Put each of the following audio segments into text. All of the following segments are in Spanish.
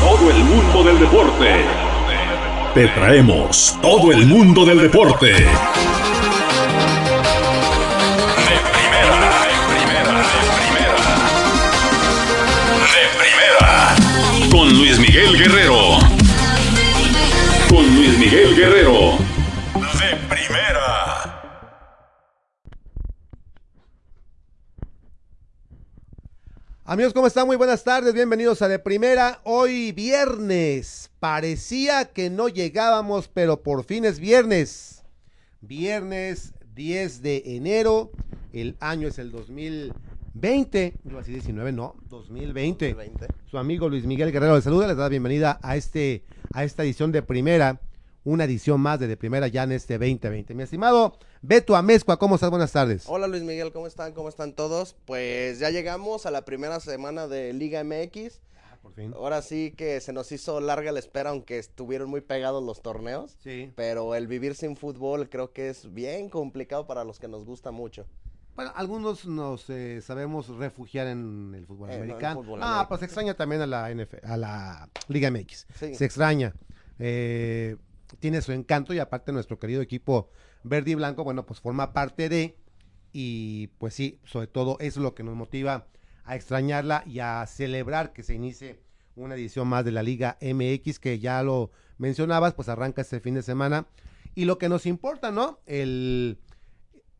Todo el mundo del deporte. Te traemos todo el mundo del deporte. De primera, de primera, de primera. De primera. Con Luis Miguel Guerrero. Con Luis Miguel Guerrero. De primera. Amigos, ¿cómo están? Muy buenas tardes, bienvenidos a De Primera. Hoy viernes, parecía que no llegábamos, pero por fin es viernes. Viernes 10 de enero, el año es el 2020, yo así 19, no, 2020. Su amigo Luis Miguel Guerrero le saluda, les da la bienvenida a, este, a esta edición de Primera, una edición más de De Primera ya en este 2020. Mi estimado Beto Amezcua, ¿cómo estás? Buenas tardes. Hola Luis Miguel, ¿cómo están? ¿Cómo están todos? Pues ya llegamos a la primera semana de Liga MX. Por fin. Ahora sí que se nos hizo larga la espera, aunque estuvieron muy pegados los torneos. Sí. Pero el vivir sin fútbol creo que es bien complicado para los que nos gusta mucho. Bueno, algunos nos eh, sabemos refugiar en el fútbol Eh, no, americano. fútbol ah, americano. pues se extraña también a la NF, a la Liga MX. Sí. Se extraña. Eh, tiene su encanto y aparte nuestro querido equipo verde y blanco, bueno, pues forma parte de y pues sí, sobre todo eso es lo que nos motiva a extrañarla y a celebrar que se inicie una edición más de la Liga MX que ya lo mencionabas, pues arranca este fin de semana y lo que nos importa, ¿no? El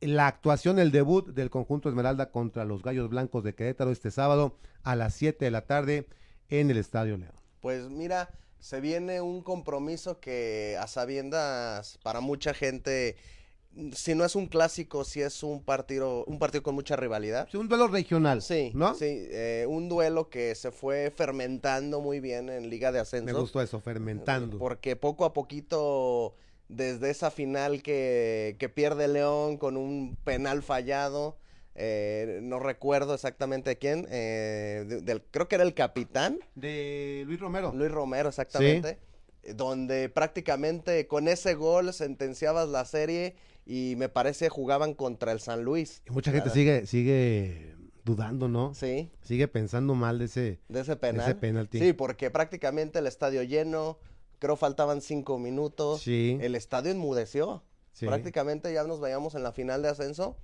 la actuación, el debut del conjunto Esmeralda contra los Gallos Blancos de Querétaro este sábado a las 7 de la tarde en el Estadio León. Pues mira, se viene un compromiso que a sabiendas para mucha gente, si no es un clásico, si es un partido, un partido con mucha rivalidad. Es un duelo regional, Sí, ¿no? sí, eh, un duelo que se fue fermentando muy bien en Liga de Ascenso. Me gustó eso, fermentando. Porque poco a poquito, desde esa final que, que pierde León con un penal fallado, eh, no recuerdo exactamente quién, eh, de- del, creo que era el capitán, De Luis Romero. Luis Romero exactamente, donde prácticamente con ese gol sentenciabas la serie y me parece jugaban contra el San Luis. Y mucha gente sigue, sigue dudando, ¿no? Sí, Sigue pensando mal de ese. de ese penal. ese penalti. Sí, porque prácticamente el estadio lleno, creo faltaban cinco minutos. Sí. El estadio enmudeció. Sí. Prácticamente ya nos veíamos en la final de ascenso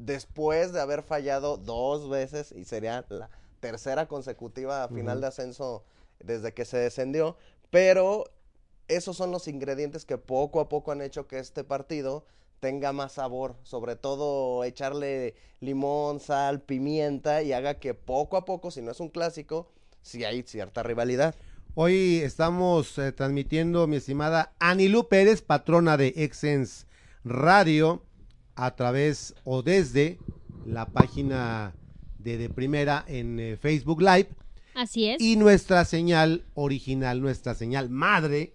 después de haber fallado dos veces y sería la tercera consecutiva final de ascenso desde que se descendió. Pero esos son los ingredientes que poco a poco han hecho que este partido tenga más sabor, sobre todo echarle limón, sal, pimienta y haga que poco a poco, si no es un clásico, si hay cierta rivalidad. Hoy estamos eh, transmitiendo, mi estimada Anilú Pérez, patrona de Exens Radio, a través o desde la página de De Primera en eh, Facebook Live Así es. y nuestra señal original, nuestra señal madre,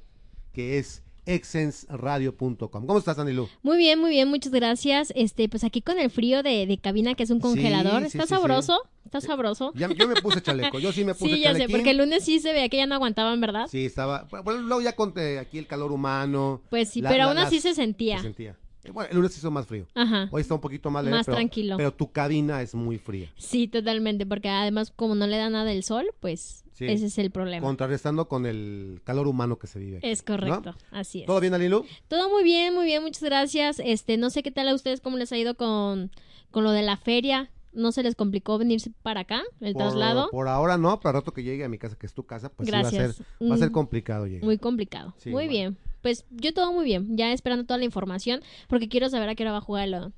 que es exensradio.com. ¿Cómo estás, Anilú? Muy bien, muy bien, muchas gracias. Este, pues aquí con el frío de, de cabina, que es un congelador. sí, ¿Está sí, sabroso? ¿Está sabroso? Ya, yo me puse chaleco, yo sí me puse Sí, ya sé, porque el lunes sí se veía que ya no aguantaban, ¿verdad? Sí, estaba. Bueno, luego ya conté aquí el calor humano. Pues sí, la- pero la- aún así las- se sentía. Se sentía. Eh, Bueno, el lunes hizo más frío. Ajá. Hoy está un poquito más leve, Más pero- tranquilo. Pero tu cabina es muy fría. Sí, totalmente, porque además como no le da nada el sol, pues Sí. ese es el problema. Contrarrestando con el calor humano que se vive. aquí, Es correcto, ¿no? así es. ¿Todo bien, Alilu? Todo muy bien, muy bien, muchas gracias. Este, no sé qué tal a ustedes, cómo les ha ido con, con lo de la feria. ¿No se les complicó venirse para acá, el Por, traslado? por ahora no, pero al rato que llegue a mi casa, que es tu casa, pues sí va a ser, va a ser Mm, complicado llegar. Muy complicado. Sí, muy bueno. bien. Pues yo todo muy bien. Ya esperando toda la información porque quiero saber a qué hora va a jugar el León.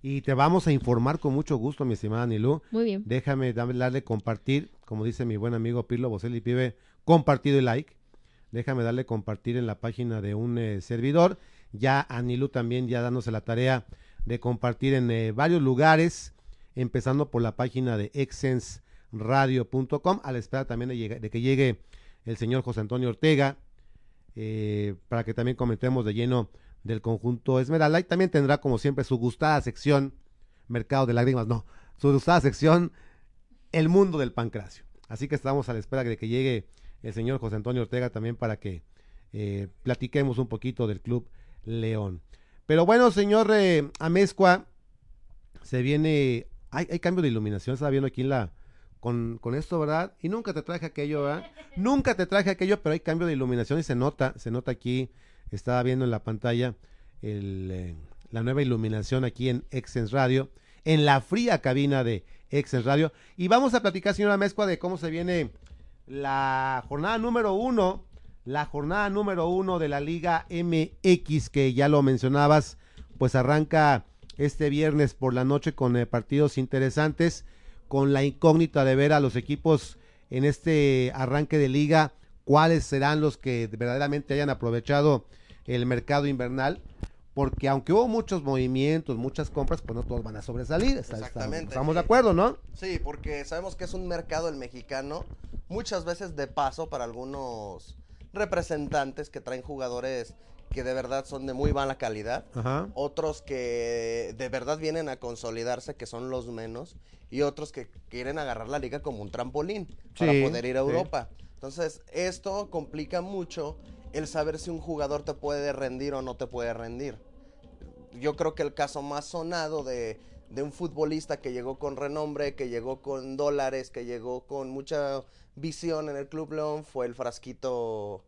Y te vamos a informar con mucho gusto, mi estimada Anilú. Muy bien. Déjame darle compartir, como dice mi buen amigo Pirlo Boselli Pibe, compartido y like. Déjame darle compartir en la página de un eh, servidor. Ya Anilú también ya dándose la tarea de compartir en eh, varios lugares, empezando por la página de radio.com a la espera también de que llegue el señor José Antonio Ortega eh, para que también comentemos de lleno del conjunto Esmeralda y también tendrá como siempre su gustada sección Mercado de Lágrimas, no, su gustada sección El Mundo del Pancracio. Así que estamos a la espera de que llegue el señor José Antonio Ortega también para que eh, platiquemos un poquito del Club León. Pero bueno, señor eh, Amezcua, se viene, hay, hay cambio de iluminación, estaba viendo aquí en la, con, con esto, ¿verdad? Y nunca te traje aquello, ¿verdad? nunca te traje aquello, pero hay cambio de iluminación y se nota, se nota aquí, estaba viendo en la pantalla el, eh, la nueva iluminación aquí en Exens Radio, en la fría cabina de Exens Radio. Y vamos a platicar, señora Mezcua, de cómo se viene la jornada número uno, la jornada número uno de la Liga MX, que ya lo mencionabas, pues arranca este viernes por la noche con eh, partidos interesantes, con la incógnita de ver a los equipos en este arranque de liga, cuáles serán los que verdaderamente hayan aprovechado el mercado invernal, porque aunque hubo muchos movimientos, muchas compras, pues no todos van a sobresalir. está- está- Exactamente, Estamos de acuerdo, ¿no? Sí, porque sabemos que es un mercado el mexicano, muchas veces de paso para algunos representantes que traen jugadores que de verdad son de muy mala calidad, Ajá. otros que de verdad vienen a consolidarse, que son los menos, y otros que quieren agarrar la liga como un trampolín para poder ir a sí. Europa. Entonces, esto complica mucho el saber si un jugador te puede rendir o no te puede rendir. Yo creo que el caso más sonado de, de un futbolista que llegó con renombre, que llegó con dólares, que llegó con mucha visión en el Club León fue el frasquito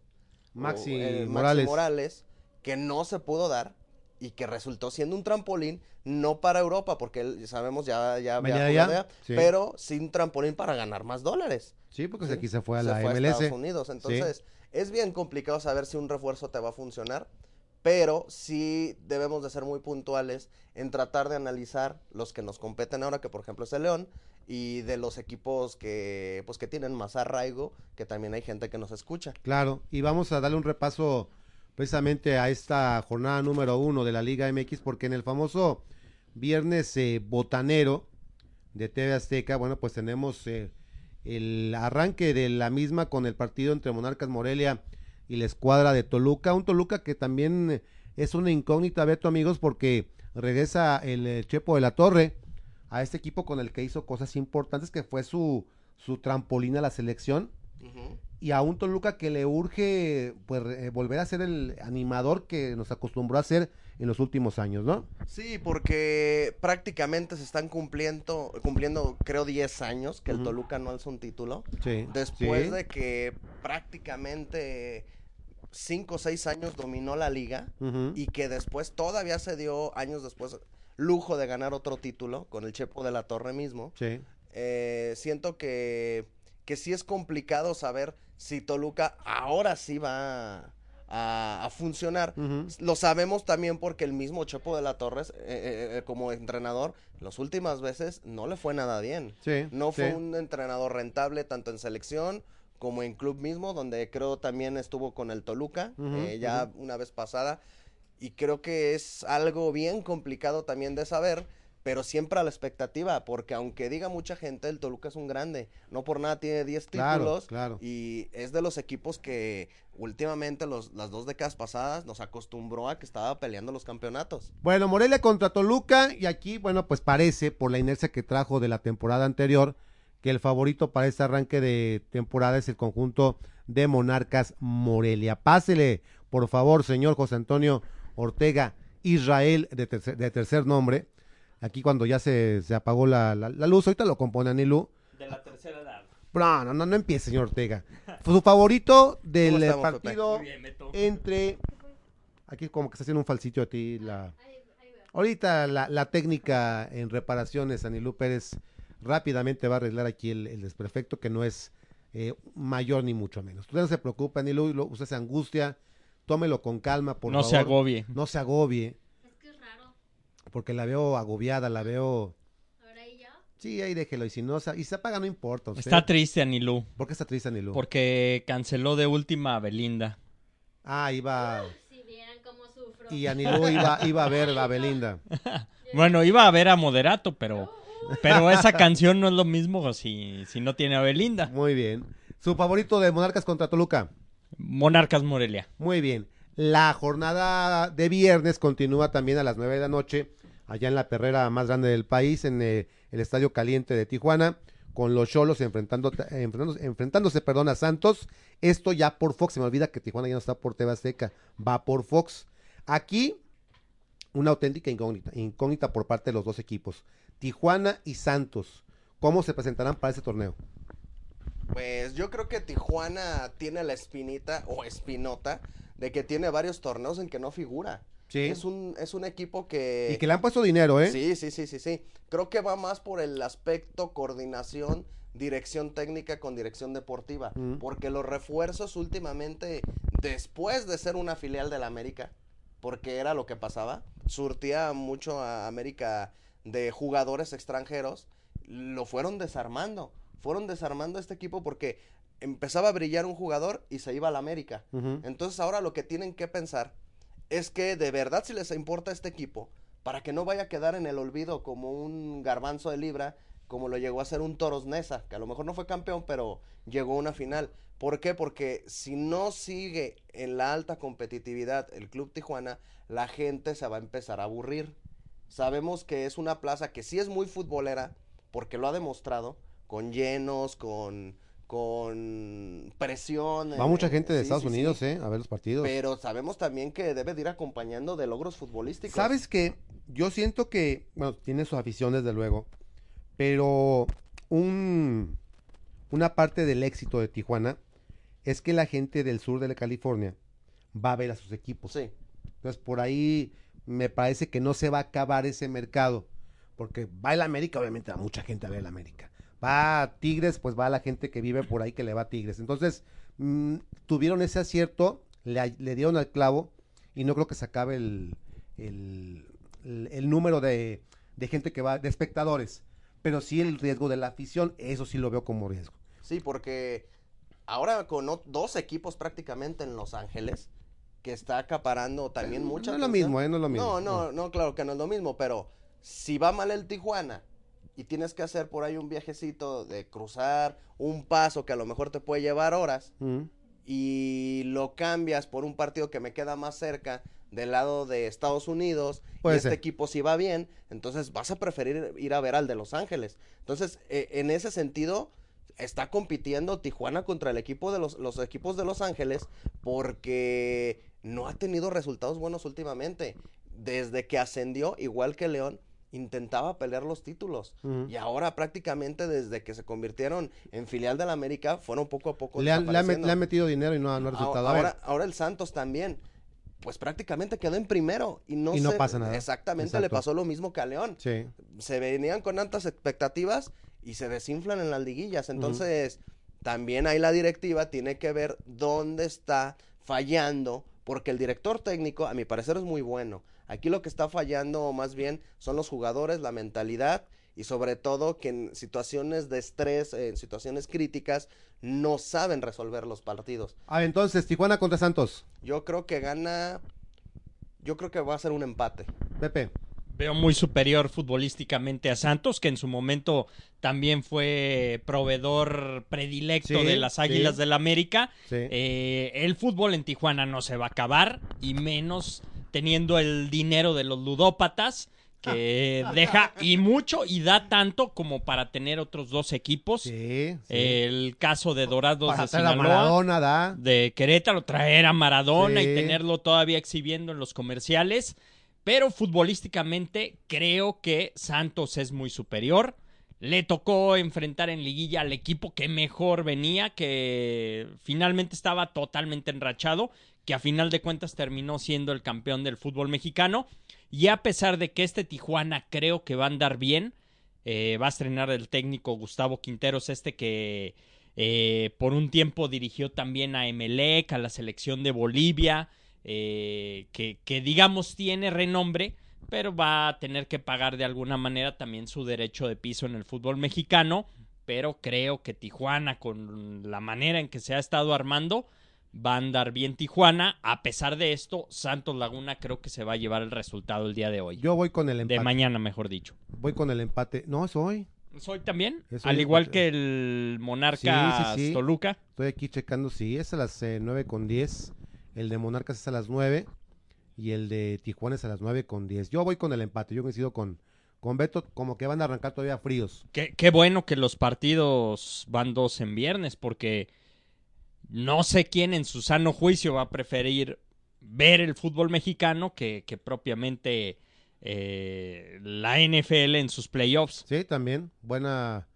Maxi o, Morales. Morales, que no se pudo dar y que resultó siendo un trampolín no para Europa, porque él, sabemos ya, ya allá, allá, sí. pero sí un trampolín para ganar más dólares. Sí, porque Sí. aquí se fue a Se la fue a MLS. Estados Unidos. Entonces, es bien complicado saber si un refuerzo te va a funcionar, pero sí debemos de ser muy puntuales en tratar de analizar los que nos competen ahora, que por ejemplo es el León, y de los equipos que pues que tienen más arraigo, que también hay gente que nos escucha. Claro, y vamos a darle un repaso precisamente a esta jornada número uno de la Liga MX, porque en el famoso viernes eh, botanero de TV Azteca, bueno, pues tenemos eh, el arranque de la misma con el partido entre Monarcas Morelia y la escuadra de Toluca, un Toluca que también eh, es una incógnita, Beto, amigos, porque regresa el Chepo de la Torre a este equipo con el que hizo cosas importantes, que fue su, su trampolín a la selección y a un Toluca que le urge pues eh, volver a ser el animador que nos acostumbró a ser en los últimos años, ¿no? Sí, porque prácticamente se están cumpliendo, cumpliendo creo 10 años que el. Toluca no alza un título. Sí. Después sí. de que prácticamente 5 o 6 años dominó la liga y que después todavía se dio años después lujo de ganar otro título con el Chepo de la Torre mismo. Sí. Eh, siento que, que sí es complicado saber si Toluca ahora sí va a, a funcionar. Lo sabemos también porque el mismo Chepo de la Torres, eh, eh, eh, como entrenador, las últimas veces no le fue nada bien. Sí, No fue un entrenador rentable tanto en selección como en club mismo, donde creo también estuvo con el Toluca, eh, ya una vez pasada. Y creo que es algo bien complicado también de saber, pero siempre a la expectativa, porque aunque diga mucha gente, el Toluca es un grande. No por nada tiene 10 Claro, títulos. claro. Y es de los equipos que últimamente, los, las dos décadas pasadas, nos acostumbró a que estaba peleando los campeonatos. Bueno, Morelia contra Toluca y aquí, bueno, pues parece por la inercia que trajo de la temporada anterior que el favorito para este arranque de temporada es el conjunto de Monarcas Morelia. Pásele, por favor, señor José Antonio Ortega Israel de tercer, de tercer nombre. Aquí cuando ya se, se apagó la, la- la luz, ahorita lo compone Anilú. De la tercera edad. No, no, no, no empiece, señor Ortega. Su favorito del partido bien, entre aquí como que está haciendo un falsito a ti la ahorita la, la técnica en reparaciones Anilú Pérez rápidamente va a arreglar aquí el, el desperfecto que no es eh, mayor ni mucho menos usted no se preocupe Anilú usted se angustia tómelo con calma por no favor se agobie. no se agobie Es que es raro. Porque la veo agobiada la veo sí ahí déjelo y si no y se apaga no importa usted. Está triste Anilú. ¿por qué está triste Anilú? Porque canceló de última a Belinda. ah iba Si vieran cómo sufro. y Anilú iba iba a ver a Belinda Bueno, iba a ver a Moderato, pero Pero esa canción no es lo mismo si, si no tiene a Belinda. Muy bien. Su favorito de Monarcas contra Toluca. Monarcas Morelia. Muy bien. La jornada de viernes continúa también a las 9 de la noche, allá en la perrera más grande del país, en eh, el Estadio Caliente de Tijuana, con los Cholos enfrentando, enfrentándose, enfrentándose a Santos. Esto ya por Fox. Se me olvida que Tijuana ya no está por TV Azteca, va por Fox. Aquí, una auténtica incógnita, incógnita por parte de los dos equipos. Tijuana y Santos. ¿Cómo se presentarán para ese torneo? Pues yo creo que Tijuana tiene la espinita o espinota de que tiene varios torneos en que no figura. Sí. Es un, es un equipo que... Y que le han puesto dinero, ¿eh? Sí, sí, sí, sí, sí. Creo que va más por el aspecto coordinación, dirección técnica con dirección deportiva. Mm. Porque los refuerzos últimamente, después de ser una filial del América, porque era lo que pasaba, surtía mucho a América de jugadores extranjeros, lo fueron desarmando. Fueron desarmando este equipo porque empezaba a brillar un jugador y se iba al América. Entonces ahora lo que tienen que pensar es que de verdad si les importa este equipo, para que no vaya a quedar en el olvido como un garbanzo de libra, como lo llegó a ser un Toros Nesa, que a lo mejor no fue campeón, pero llegó a una final. ¿Por qué? Porque si no sigue en la alta competitividad el Club Tijuana, la gente se va a empezar a aburrir. Sabemos que es una plaza que sí es muy futbolera, porque lo ha demostrado, con llenos, con, con presión. Va eh, mucha gente de sí, Estados sí, sí. Unidos, ¿eh? A ver los partidos. Pero sabemos también que debe de ir acompañando de logros futbolísticos. ¿Sabes qué? Yo siento que, bueno, tiene su afición desde luego, pero un, una parte del éxito de Tijuana es que la gente del sur de la California va a ver a sus equipos. Sí. Entonces, por ahí me parece que no se va a acabar ese mercado, porque va el América, obviamente va mucha gente a ver el América. Va a Tigres, pues va la gente que vive por ahí que le va a Tigres. Entonces, mm, tuvieron ese acierto, le, le dieron al clavo y no creo que se acabe el, el, el- el número de, de gente que va, de espectadores. Pero sí el riesgo de la afición, eso sí lo veo como riesgo. Sí, porque ahora con dos equipos prácticamente en Los Ángeles, que está acaparando también mucha no es lo mismo, ¿eh? No es lo mismo. No, no, no, claro que no es lo mismo, pero si va mal el Tijuana y tienes que hacer por ahí un viajecito de cruzar un paso que a lo mejor te puede llevar horas Mm. y lo cambias por un partido que me queda más cerca del lado de Estados Unidos Puede y este equipo sí va bien, entonces vas a preferir ir a ver al de Los Ángeles. Entonces, eh, en ese sentido, está compitiendo Tijuana contra el equipo de los, los equipos de Los Ángeles porque no ha tenido resultados buenos últimamente. Desde que ascendió, igual que León, intentaba pelear los títulos. Y ahora prácticamente desde que se convirtieron en filial de la América, fueron poco a poco Le han, le met- le metido dinero y no, no ha resultado. Ahora, ahora el Santos también. Pues prácticamente quedó en primero y no, Y no se- pasa nada. Exactamente, le pasó lo mismo que a León. sí. Se venían con altas expectativas y se desinflan en las liguillas. Entonces, también ahí la directiva tiene que ver dónde está fallando, porque el director técnico, a mi parecer, es muy bueno. Aquí lo que está fallando más bien son los jugadores, la mentalidad y sobre todo que en situaciones de estrés, en situaciones críticas, no saben resolver los partidos. A ver, entonces, Tijuana contra Santos. Yo creo que gana. Yo creo que va a ser un empate. Pepe. Veo muy superior futbolísticamente a Santos, que en su momento también fue proveedor predilecto Sí, de las Águilas sí. del América. Sí. Eh, el fútbol en Tijuana no se va a acabar, y menos teniendo el dinero de los ludópatas, que deja y mucho y da tanto como para tener otros dos equipos. Sí. sí. El caso de Dorados Para de Sinaloa Maradona, da. de Querétaro, traer a Maradona Sí. y tenerlo todavía exhibiendo en los comerciales. Pero futbolísticamente creo que Santos es muy superior. Le tocó enfrentar en liguilla al equipo que mejor venía, que finalmente estaba totalmente enrachado, que a final de cuentas terminó siendo el campeón del fútbol mexicano. Y a pesar de que este Tijuana creo que va a andar bien, eh, va a estrenar el técnico Gustavo Quinteros, este que eh, por un tiempo dirigió también a Emelec, a la selección de Bolivia, eh, que, que digamos tiene renombre, pero va a tener que pagar de alguna manera también su derecho de piso en el fútbol mexicano. Pero creo que Tijuana, con la manera en que se ha estado armando, va a andar bien Tijuana. A pesar de esto, Santos Laguna creo que se va a llevar el resultado el día de hoy. Yo voy con el de empate. mañana, mejor dicho. Voy con el empate. No, es hoy. ¿Soy también? Al igual que el Monarca Sí, sí, sí. Toluca. Estoy aquí checando. Sí, es a las eh, 9 con 10. El de Monarcas es a las 9. Y el de Tijuana es a las 9 con 10. Yo voy con el empate. Yo coincido con, con Beto. Como que van a arrancar todavía fríos. Qué, qué bueno que los partidos van dos en viernes, porque no sé quién en su sano juicio va a preferir ver el fútbol mexicano que, propiamente eh, la NFL en sus playoffs. Sí, también. Buena,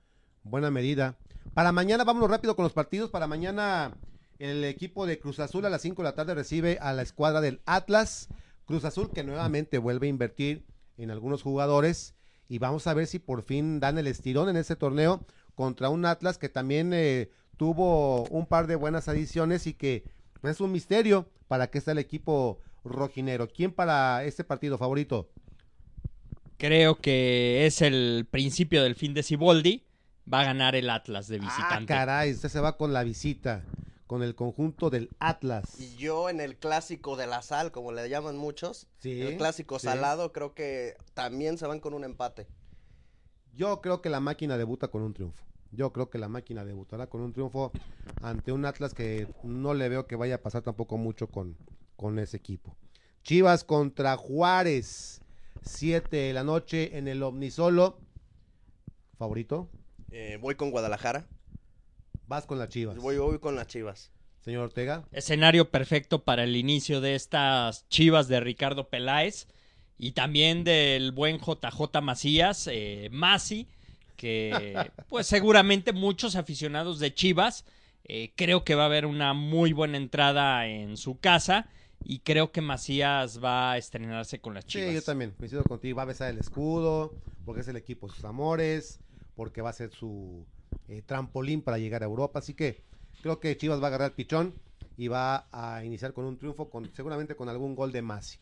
buena medida. Para mañana, vámonos rápido con los partidos. Para mañana, el equipo de Cruz Azul a las 5 de la tarde recibe a la escuadra del Atlas. Cruz Azul que nuevamente vuelve a invertir en algunos jugadores. Y vamos a ver si por fin dan el estirón en ese torneo contra un Atlas que también eh, tuvo un par de buenas adiciones y que es un misterio para que está el equipo rojinero. ¿Quién para este partido favorito? Creo que es el principio del fin de Siboldi. Va a ganar el Atlas de Ah, visitante. caray, usted se va con la visita, con el conjunto del Atlas. Y yo en el clásico de la sal, como le llaman muchos, Sí, el clásico sí. salado, creo que también se van con un empate. Yo creo que la máquina debuta con un triunfo. Yo creo que la máquina debutará con un triunfo ante un Atlas que no le veo que vaya a pasar tampoco mucho con, con ese equipo. Chivas contra Juárez, 7 de la noche en el Omnisolo. ¿Favorito? Eh, voy con Guadalajara. Vas con las Chivas. Voy, voy con las Chivas. Señor Ortega. Escenario perfecto para el inicio de estas chivas de Ricardo Peláez y también del buen JJ Macías, eh, Masi, que pues seguramente muchos aficionados de Chivas eh, creo que va a haber una muy buena entrada en su casa y creo que Macías va a estrenarse con las Chivas. Sí, yo también, coincido contigo. Va a besar el escudo, porque es el equipo de sus amores, porque va a ser su eh, trampolín para llegar a Europa. Así que creo que Chivas va a agarrar pichón y va a iniciar con un triunfo, con, seguramente con algún gol de Masi.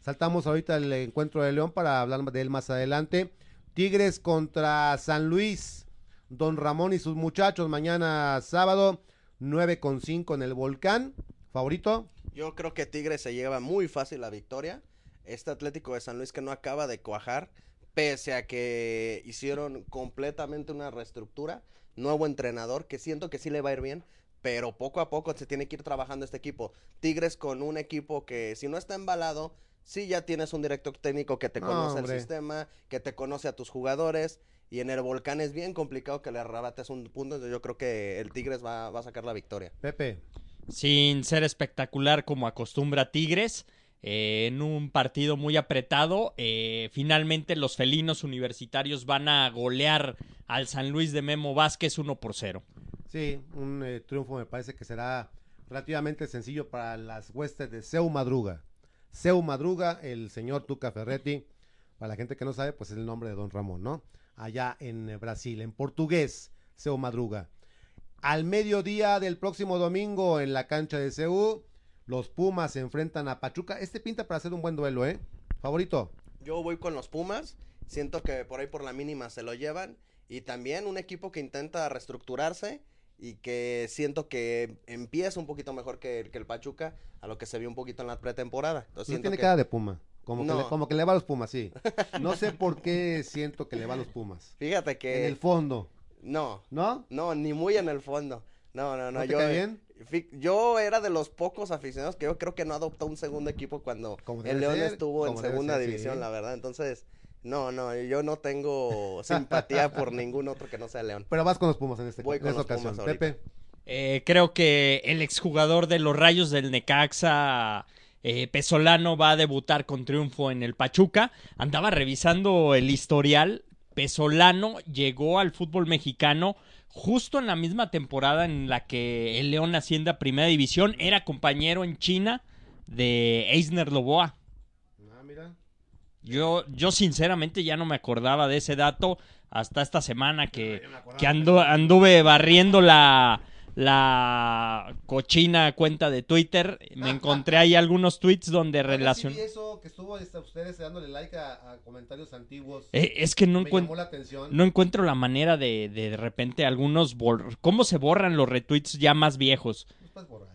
Saltamos ahorita el encuentro de León para hablar de él más adelante. Tigres contra San Luis. Don Ramón y sus muchachos mañana sábado, 9 con 5 en el Volcán. ¿Favorito? Yo creo que Tigres se lleva muy fácil la victoria. Este Atlético de San Luis que no acaba de cuajar, pese a que hicieron completamente una reestructura, nuevo entrenador, que siento que sí le va a ir bien, pero poco a poco se tiene que ir trabajando este equipo. Tigres con un equipo que si no está embalado, sí ya tienes un director técnico que te No, conoce hombre. el sistema, que te conoce a tus jugadores. Y en el volcán es bien complicado que le arrebates un punto. Entonces yo creo que el Tigres va, va a sacar la victoria. Pepe. sin ser espectacular como acostumbra Tigres. eh, en un partido muy apretado, eh, finalmente los felinos universitarios van a golear al San Luis de Memo Vázquez 1 por 0. Sí, un eh, triunfo me parece que será relativamente sencillo para las huestes de Seu Madruga. Seu Madruga, el señor Tuca Ferretti, para la gente que no sabe, pues es el nombre de Don Ramón, ¿no? Allá en Brasil, en portugués, Seu Madruga. Al mediodía del próximo domingo en la cancha de Seu, los Pumas se enfrentan a Pachuca. Este pinta para hacer un buen duelo, ¿eh? Favorito. Yo voy con los Pumas. Siento que por ahí por la mínima se lo llevan. Y también un equipo que intenta reestructurarse y que siento que empieza un poquito mejor que, que el Pachuca, a lo que se vio un poquito en la pretemporada. Entonces, No tiene que- cara de Puma. Como, que le, como que le va a los Pumas, sí. No sé por qué siento que le va a los Pumas. Fíjate que... En el fondo, No, ¿no? no, ni muy en el fondo. No, no, no. ¿No te yo, cae bien? yo era de los pocos aficionados que yo creo que no adoptó un segundo equipo cuando el León ser, estuvo en segunda ser, división, sí. la verdad. Entonces, no, no, yo no tengo simpatía por ningún otro que no sea León. Pero vas con los Pumas en, este, Voy en con esta los ocasión. Pumas. Pepe, Eh, creo que el exjugador de los Rayos del Necaxa, eh, Pesolano, va a debutar con triunfo en el Pachuca. Andaba revisando el historial. Pesolano llegó al fútbol mexicano justo en la misma temporada en la que el León asciende a Primera División. Era compañero en China de Eisner Loboa. Yo, yo sinceramente ya no me acordaba de ese dato hasta esta semana que, que andu- anduve barriendo la, la cochina cuenta de Twitter. Me encontré ahí algunos tweets donde relacion... Sí, eso que estuvo este, ustedes dándole like a, a comentarios antiguos. Eh, es que no encuentro... No encuentro la manera de de, de repente algunos... ¿Cómo se borran los retweets ya más viejos?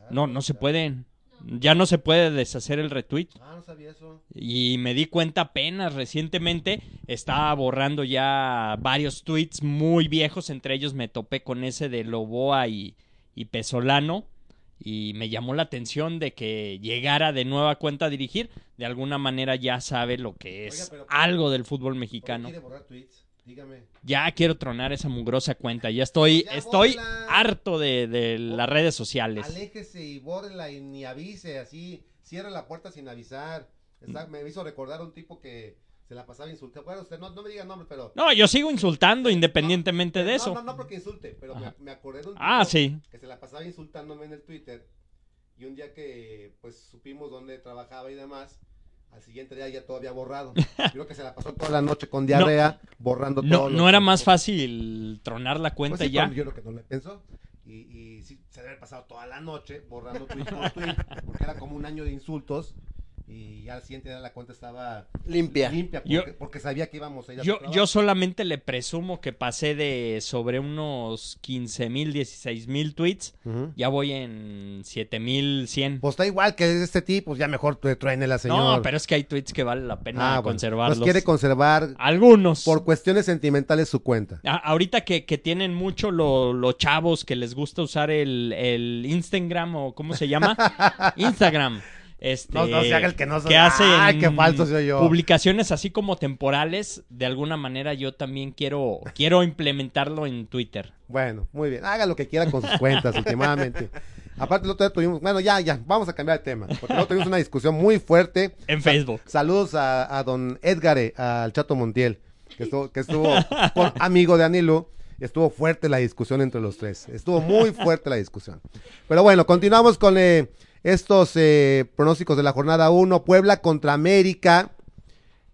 No, no se pueden. Ya no se puede deshacer el retweet. Ah, no sabía eso. Y me di cuenta apenas recientemente, estaba borrando ya varios tweets muy viejos, entre ellos me topé con ese de Loboa y, y Pesolano, y me llamó la atención de que llegara de nueva cuenta a dirigir, de alguna manera ya sabe lo que es Oiga, pero- algo del fútbol ¿Por qué mexicano. quiere borrar tweets? Dígame. Ya quiero tronar esa mugrosa cuenta, ya estoy, Ya estoy bórrela. harto de, de las redes sociales. Aléjese y bórrela y ni avise, así. Cierre la puerta sin avisar. Está- me hizo recordar a un tipo que se la pasaba insultando. Bueno, usted no, no me diga nombre, pero. No, yo sigo insultando independientemente de No, eso. No, no, porque insulte, pero me, acordé de un tipo Ah, sí. que se la pasaba insultándome en el Twitter. Y un día que pues supimos dónde trabajaba y demás, al siguiente día ya todo había borrado. Creo que se la pasó toda la noche con diarrea, borrando No, todo. no era más fácil tronar la cuenta Pues sí, ya. Yo creo que no le pensó. Y, y sí, se haber pasado toda la noche borrando tweet por tweet, porque era como un año de insultos. Y ya al siguiente día la cuenta estaba Limpia. limpia, porque, Yo- porque sabía que íbamos a ir a Yo, yo solamente le presumo que pasé de sobre unos 15 mil, 16 mil tweets. Ujú. Ya voy en 7 mil 100. Pues está igual que es este tipo, pues ya mejor truene la señor. No, pero es que hay tweets que vale la pena Ah, bueno. conservarlos. Pues quiere conservar Algunos. por cuestiones sentimentales su cuenta. A- ahorita que, que tienen mucho lo- los chavos que les gusta usar el, el Instagram o ¿cómo se llama? Instagram. Este, No, no se haga el que no sabe. que hacen Ay, qué falso soy yo. publicaciones así como temporales. De alguna manera yo también quiero, quiero implementarlo en Twitter. Bueno, muy bien. Haga lo que quiera con sus cuentas últimamente. Aparte, el otro día tuvimos, bueno, ya, ya, vamos a cambiar de tema. Porque luego tuvimos una discusión muy fuerte. En Facebook. Saludos a, a don Edgar, al Chato Montiel, que estuvo, que estuvo con- amigo de Anilu. Estuvo fuerte la discusión entre los tres. Estuvo muy fuerte la discusión. Pero bueno, continuamos con eh, estos eh, pronósticos de la jornada 1. Puebla contra América,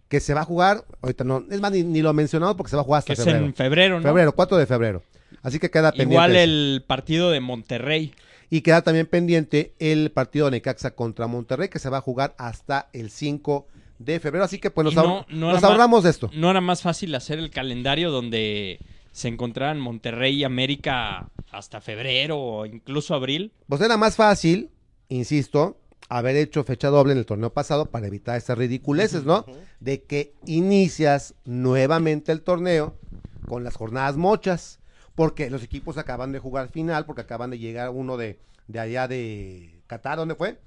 que se va a jugar, ahorita no, es más, ni, ni lo he mencionado porque se va a jugar hasta Que es febrero. en febrero, ¿no? Febrero, 4 de febrero. Así que queda pendiente. Igual eso. el partido de Monterrey. Y queda también pendiente el partido de Necaxa contra Monterrey, que se va a jugar hasta el 5 de febrero. Así que pues nos, no- ahor- no nos ahorramos de esto. ¿No era más fácil hacer el calendario donde se encontraran Monterrey y América hasta febrero o incluso abril? Pues era más fácil, insisto, haber hecho fecha doble en el torneo pasado para evitar estas ridiculeces, ¿no? De que inicias nuevamente el torneo con las jornadas mochas, porque los equipos acaban de jugar final, porque acaban de llegar uno de, de allá de Qatar, ¿dónde fue?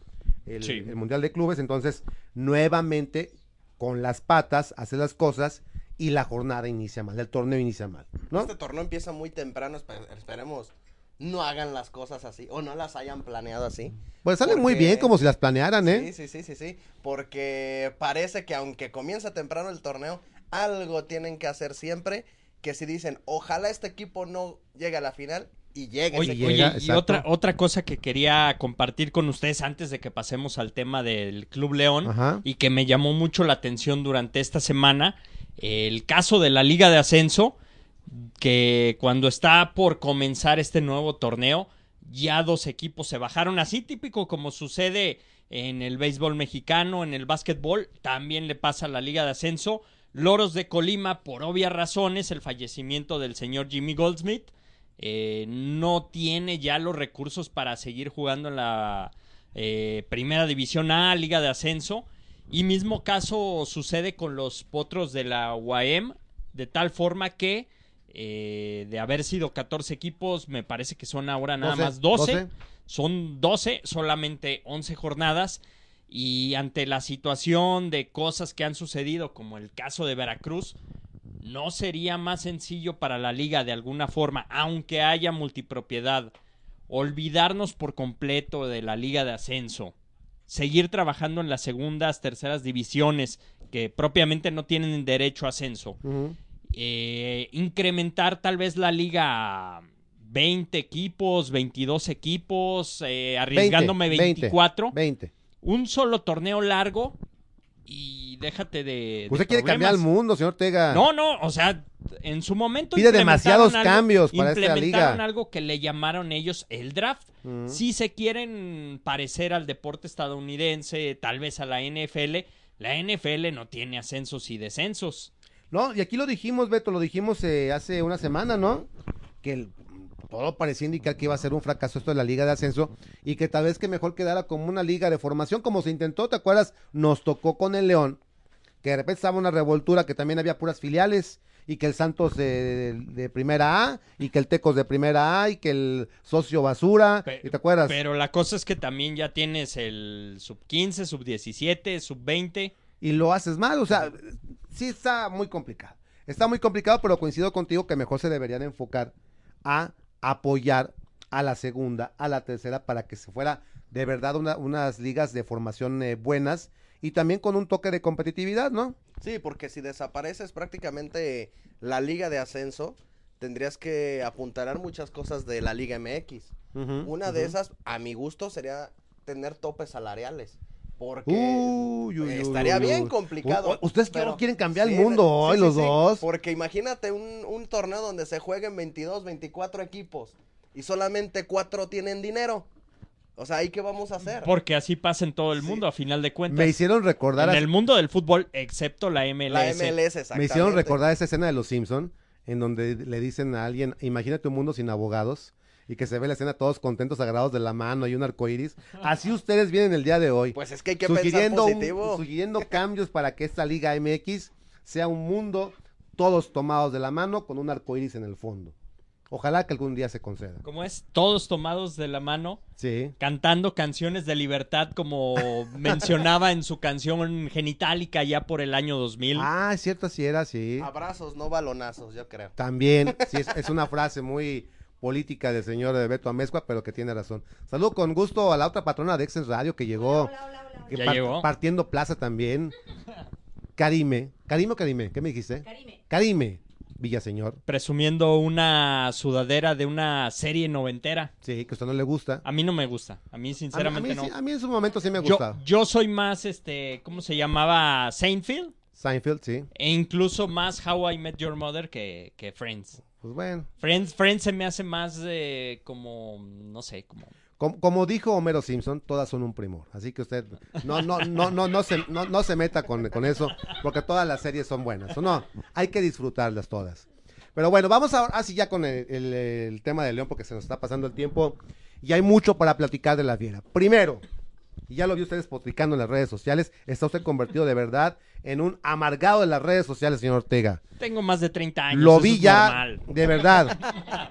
El, Sí. el Mundial de Clubes, entonces nuevamente con las patas hace las cosas y la jornada inicia mal, el torneo inicia mal, ¿no? Este torneo empieza muy temprano, espe- esperemos no hagan las cosas así o no las hayan planeado así. Pues salen muy bien como si las planearan, ¿eh? Sí, sí, sí, sí, sí, porque parece que aunque comienza temprano el torneo, algo tienen que hacer siempre, que si dicen, ojalá este equipo no llegue a la final y llegue Oye, ese llega, oye, y otra, otra cosa que quería compartir con ustedes antes de que pasemos al tema del Club León Ajá. y que me llamó mucho la atención durante esta semana, el caso de la Liga de Ascenso, que cuando está por comenzar este nuevo torneo, ya dos equipos se bajaron, así típico como sucede en el béisbol mexicano, en el básquetbol, también le pasa a la Liga de Ascenso. Loros de Colima, por obvias razones, el fallecimiento del señor Jimmy Goldsmith, eh, no tiene ya los recursos para seguir jugando en la eh, Primera División A, Liga de Ascenso. Y mismo caso sucede con los potros de la UAM, de tal forma que eh, de haber sido 14 equipos, me parece que son ahora nada 12, más 12. 12. Son 12, solamente 11 jornadas. Y ante la situación de cosas que han sucedido, como el caso de Veracruz, ¿no sería más sencillo para la liga de alguna forma, aunque haya multipropiedad, olvidarnos por completo de la liga de ascenso? Seguir trabajando en las segundas, terceras divisiones que propiamente no tienen derecho a ascenso. Eh, incrementar tal vez la liga a 20 equipos, 22 equipos, eh, arriesgándome 20, 24. 20. Un solo torneo largo y déjate de. de Usted quiere cambiar el mundo, señor Ortega. No, no, o sea, en su momento. Pide demasiados algo- cambios para esta implementaron liga. algo que le llamaron ellos el draft. Ujú. Si se quieren parecer al deporte estadounidense, tal vez a la NFL, la NFL no tiene ascensos y descensos. No, y aquí lo dijimos, Beto, lo dijimos eh, hace una semana, ¿no? Que el- todo parecía indicar que iba a ser un fracaso esto de la liga de ascenso y que tal vez que mejor quedara como una liga de formación como se intentó, ¿te acuerdas? Nos tocó con el León, que de repente estaba una revoltura que también había puras filiales y que el Santos de, de primera A y que el Tecos de primera A y que el socio basura, ¿y te acuerdas? Pero la cosa es que también ya tienes el sub 15, sub 17, sub 20. Y lo haces mal, o sea, sí está muy complicado. Está muy complicado, pero coincido contigo que mejor se deberían enfocar a apoyar a la segunda, a la tercera, para que se fuera de verdad una- unas ligas de formación eh, buenas y también con un toque de competitividad, ¿no? Sí, porque si desapareces prácticamente la liga de ascenso, tendrías que apuntalar muchas cosas de la liga MX. Una de esas, a mi gusto, sería tener topes salariales. Porque Uy, uy, uy, estaría uy, bien complicado. Ustedes pero- quieren- quieren cambiar el mundo sí, hoy, sí, los sí, dos. Porque imagínate un, un torneo donde se jueguen 22, 24 equipos y solamente cuatro tienen dinero. O sea, ¿ahí qué vamos a hacer? Porque así pasa en todo el Sí. mundo, a final de cuentas. Me hicieron recordar en a- el mundo del fútbol, excepto la MLS. la MLS, exactamente. Me hicieron recordar esa escena de Los Simpson en donde le dicen a alguien, imagínate un mundo sin abogados y que se ve la escena todos contentos, agarrados de la mano y un arco iris. Así ustedes vienen el día de hoy, Pues es que hay que pensar sugiriendo, un- positivo. sugiriendo cambios para que esta Liga MX sea un mundo todos tomados de la mano con un arco iris en el fondo. Ojalá que algún día se conceda. ¿Cómo es? Todos tomados de la mano, Sí. cantando canciones de libertad como mencionaba en su canción Genitálica ya por el año 2000. Ah, es cierto, así era, sí. Abrazos, no balonazos, yo creo. También, sí, es, es una frase muy política del señor Beto Amezcua, pero que tiene razón. Saludo con gusto a la otra patrona de Exes Radio que llegó, que Ya llegó. partiendo plaza también. Karime. ¿Karime o Karime? ¿Qué me dijiste? Karime. Karime, Villaseñor. Presumiendo una sudadera de una serie noventera. Sí, que a usted no le gusta. A mí no me gusta. A mí A mí, sinceramente a mí no. sí- a mí en su momento sí me yo, gustaba. yo soy más, este, ¿cómo se llamaba? Seinfeld. Seinfeld, sí. E incluso más How I Met Your Mother que, que Friends. Pues bueno. Friends. Friends se me hace más eh, como, no sé, como... Como, como dijo Homero Simpson, todas son un primor. Así que usted no, no, no, no, no, se, no, no se meta con, con eso, porque todas las series son buenas. ¿o no? Hay que disfrutarlas todas. Pero bueno, vamos ahora así ya con el, el- el tema de León, porque se nos está pasando el tiempo y hay mucho para platicar de la fiera. Primero, y ya lo vi usted despotricando en las redes sociales, está usted convertido de verdad en un amargado de las redes sociales, señor Ortega. Tengo más de 30 años. Lo vi ya, normal. de verdad.